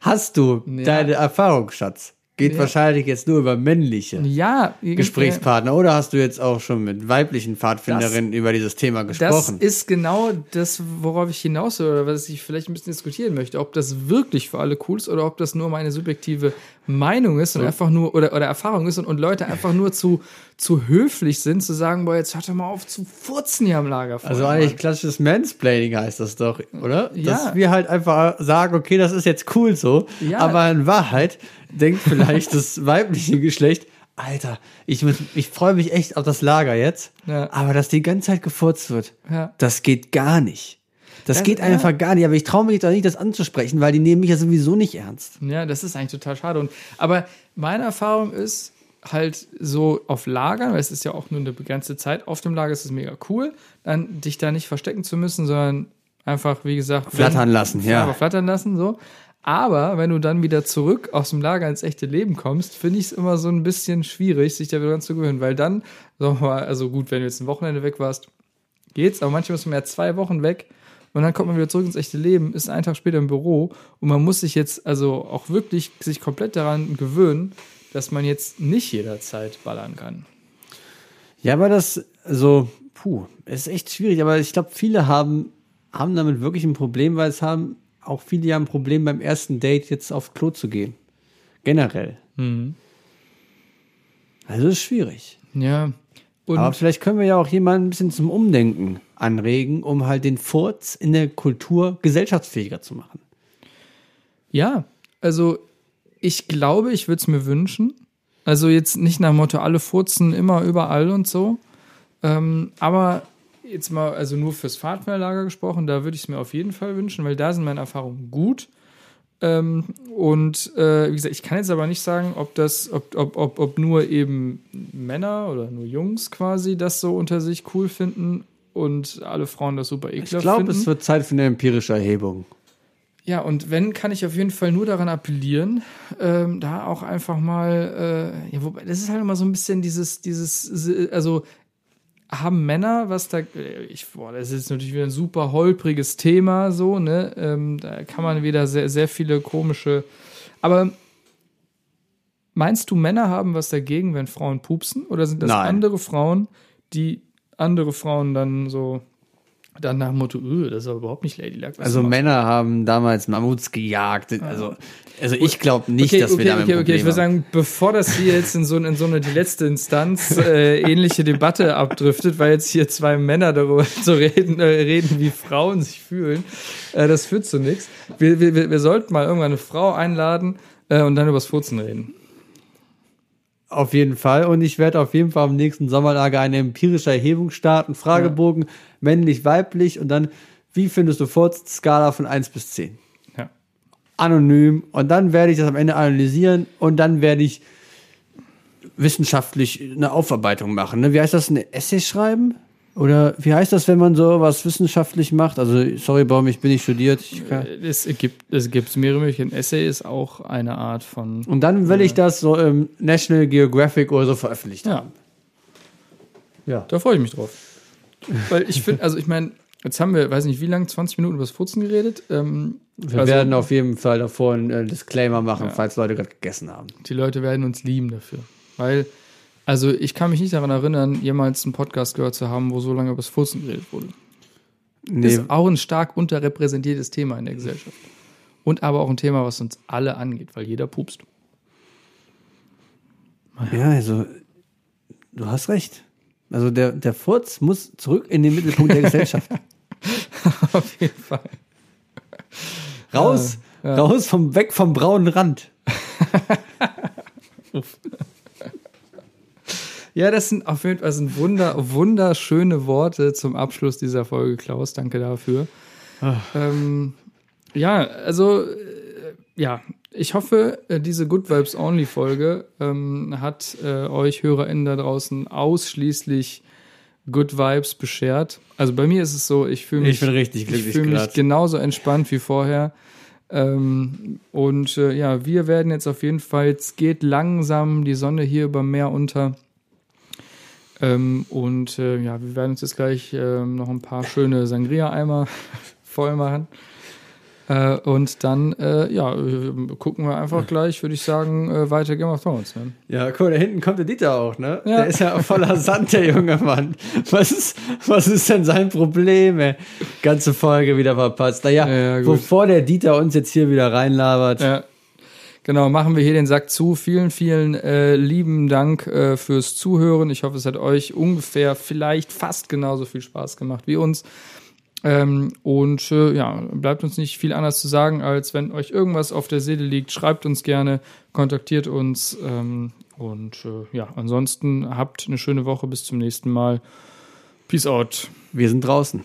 Hast du Ja. deine Erfahrung, Schatz? Geht Ja. wahrscheinlich jetzt nur über männliche Ja, Gesprächspartner oder hast du jetzt auch schon mit weiblichen Pfadfinderinnen über dieses Thema Das gesprochen? ist genau das, worauf ich hinaus will, oder was ich vielleicht ein bisschen diskutieren möchte. Ob das wirklich für alle cool ist oder ob das nur meine subjektive Meinung ist und einfach nur, oder, oder Erfahrung ist und, und Leute einfach nur zu, zu höflich sind, zu sagen, boah, jetzt hört doch mal auf zu furzen hier am Lagerfeuer. also eigentlich klassisches Mansplaining heißt das doch, oder? Ja. Dass wir halt einfach sagen, okay, das ist jetzt cool so, Ja. aber in Wahrheit denkt vielleicht das weibliche Geschlecht, Alter, ich, muss- ich freue mich echt auf das Lager jetzt, Ja. aber dass die ganze Zeit gefurzt wird, Ja. das geht gar nicht. Das Das- geht ja. einfach gar nicht, aber ich traue mich doch nicht, das anzusprechen, weil die nehmen mich ja sowieso nicht ernst. Ja, das ist eigentlich total schade. Und, aber meine Erfahrung ist halt so auf Lagern, weil es ist ja auch nur eine begrenzte Zeit, auf dem Lager ist es mega cool, dann dich da nicht verstecken zu müssen, sondern einfach, wie gesagt, Flattern lassen, ja. Aber flattern lassen, so. Aber wenn du dann wieder zurück aus dem Lager ins echte Leben kommst, finde ich es immer so ein bisschen schwierig, sich da wieder dran zu gewöhnen, weil dann, sagen wir mal, also gut, wenn du jetzt ein Wochenende weg warst, geht's, aber manchmal ist man ja zwei Wochen weg und dann kommt man wieder zurück ins echte Leben, ist einen Tag später im Büro und man muss sich jetzt also auch wirklich sich komplett daran gewöhnen, dass man jetzt nicht jederzeit ballern kann. Ja, aber das, so, puh, ist echt schwierig, aber ich glaube, viele haben, haben damit wirklich ein Problem, weil es haben auch viele ja ein Problem beim ersten Date jetzt aufs Klo zu gehen. Generell. Also ist schwierig. Ja. Und Aber vielleicht können wir ja auch jemanden ein bisschen zum Umdenken anregen, um halt den Furz in der Kultur gesellschaftsfähiger zu machen. Ja, also ich glaube, ich würde es mir wünschen. Also jetzt nicht nach dem Motto, alle furzen immer überall und so. Ähm, aber jetzt mal, also nur fürs Fahrtmehrlager gesprochen, da würde ich es mir auf jeden Fall wünschen, weil da sind meine Erfahrungen gut. Ähm, und äh, wie gesagt, ich kann jetzt aber nicht sagen, ob das, ob, ob, ob, ob nur eben Männer oder nur Jungs quasi das so unter sich cool finden und alle Frauen das super Ich ekelhaft glaube, finden. es wird Zeit für eine empirische Erhebung. Ja, und wenn, kann ich auf jeden Fall nur daran appellieren, ähm, da auch einfach mal, äh, ja, wobei, das ist halt immer so ein bisschen dieses, dieses, also haben Männer, was da, äh, ich, boah, das ist natürlich wieder ein super holpriges Thema, so, ne, ähm, da kann man wieder sehr, sehr viele komische, aber meinst du, Männer haben was dagegen, wenn Frauen pupsen, oder sind das Nein. andere Frauen, die andere Frauen dann so, dann nach dem Motto, öh, das ist aber überhaupt nicht Ladylike. Also. Männer haben damals Mammuts gejagt. Also, also ich glaube nicht, dass wir damit okay, okay, ich Problem würde haben. sagen, bevor das hier jetzt in so, in so eine die letzte Instanz äh, ähnliche Debatte abdriftet, weil jetzt hier zwei Männer darüber zu reden, äh, reden wie Frauen sich fühlen, äh, das führt zu nichts. Wir, wir, wir wir sollten mal irgendwann eine Frau einladen äh, und dann übers Furzen reden. Auf jeden Fall. Und ich werde auf jeden Fall am nächsten Sommerlager eine empirische Erhebung starten. Fragebogen, männlich, weiblich und dann, wie findest du Furz? Skala von 1 bis 10. Ja. Anonym. Und dann werde ich das am Ende analysieren und dann werde ich wissenschaftlich eine Aufarbeitung machen. Ne? Wie heißt das? Eine Essay schreiben? Oder wie heißt das, wenn man so was wissenschaftlich macht? Also, sorry, Baum, ich bin nicht studiert. Kann, Äh, Es gibt, es gibt mehrere Möglichkeiten. Essay ist auch eine Art von. und dann will ich das so im National Geographic oder so veröffentlicht Ja, haben. Ja. da freue ich mich drauf. Weil ich finde, also ich meine, jetzt haben wir, weiß nicht wie lange, 20 Minuten über das Furzen geredet. Ähm, Wir also- werden auf jeden Fall davor einen äh, Disclaimer machen, falls Leute gerade gegessen haben. Die Leute werden uns lieben dafür. Weil, also ich kann mich nicht daran erinnern, jemals einen Podcast gehört zu haben, wo so lange über das Furzen geredet wurde. Nee. Ist auch ein stark unterrepräsentiertes Thema in der Gesellschaft. Und aber auch ein Thema, was uns alle angeht, weil jeder pupst. Ja, also, du hast recht. Also der, der Furz muss zurück in den Mittelpunkt der Gesellschaft. Auf jeden Fall. Raus, raus vom, weg vom braunen Rand. Ja, das sind auf jeden Fall sind wunder, wunderschöne Worte zum Abschluss dieser Folge, Klaus. Danke dafür. Ähm, ja, also, äh, ja, ich hoffe, äh, diese Good Vibes Only Folge ähm, hat äh, euch HörerInnen da draußen ausschließlich Good Vibes beschert. Also bei mir ist es so, ich fühle mich, Ich bin richtig ich fühle mich genauso entspannt wie vorher. Ähm, und äh, ja, wir werden jetzt auf jeden Fall, es geht langsam die Sonne hier über Meer unter. Ähm, und äh, ja, wir werden uns jetzt gleich ähm, noch ein paar schöne Sangria-Eimer voll machen. Äh, und dann, äh, ja, äh, gucken wir einfach gleich, würde ich sagen, äh, weiter Game of Thrones. Ne? Ja, guck, da hinten kommt der Dieter auch, ne? Ja. Der ist ja voller Sand, der junge Mann. Was ist, was ist denn sein Problem, ey? Ganze Folge wieder verpasst. Naja, Ja, bevor der Dieter uns jetzt hier wieder reinlabert. Ja. Genau, machen wir hier den Sack zu. Vielen, vielen äh, lieben Dank äh, fürs Zuhören. Ich hoffe, es hat euch ungefähr, vielleicht fast genauso viel Spaß gemacht wie uns. Ähm, und äh, ja, bleibt uns nicht viel anders zu sagen, als wenn euch irgendwas auf der Seele liegt, schreibt uns gerne, kontaktiert uns. Ähm, und äh, ja, ansonsten habt eine schöne Woche. Bis zum nächsten Mal. Peace out. Wir sind draußen.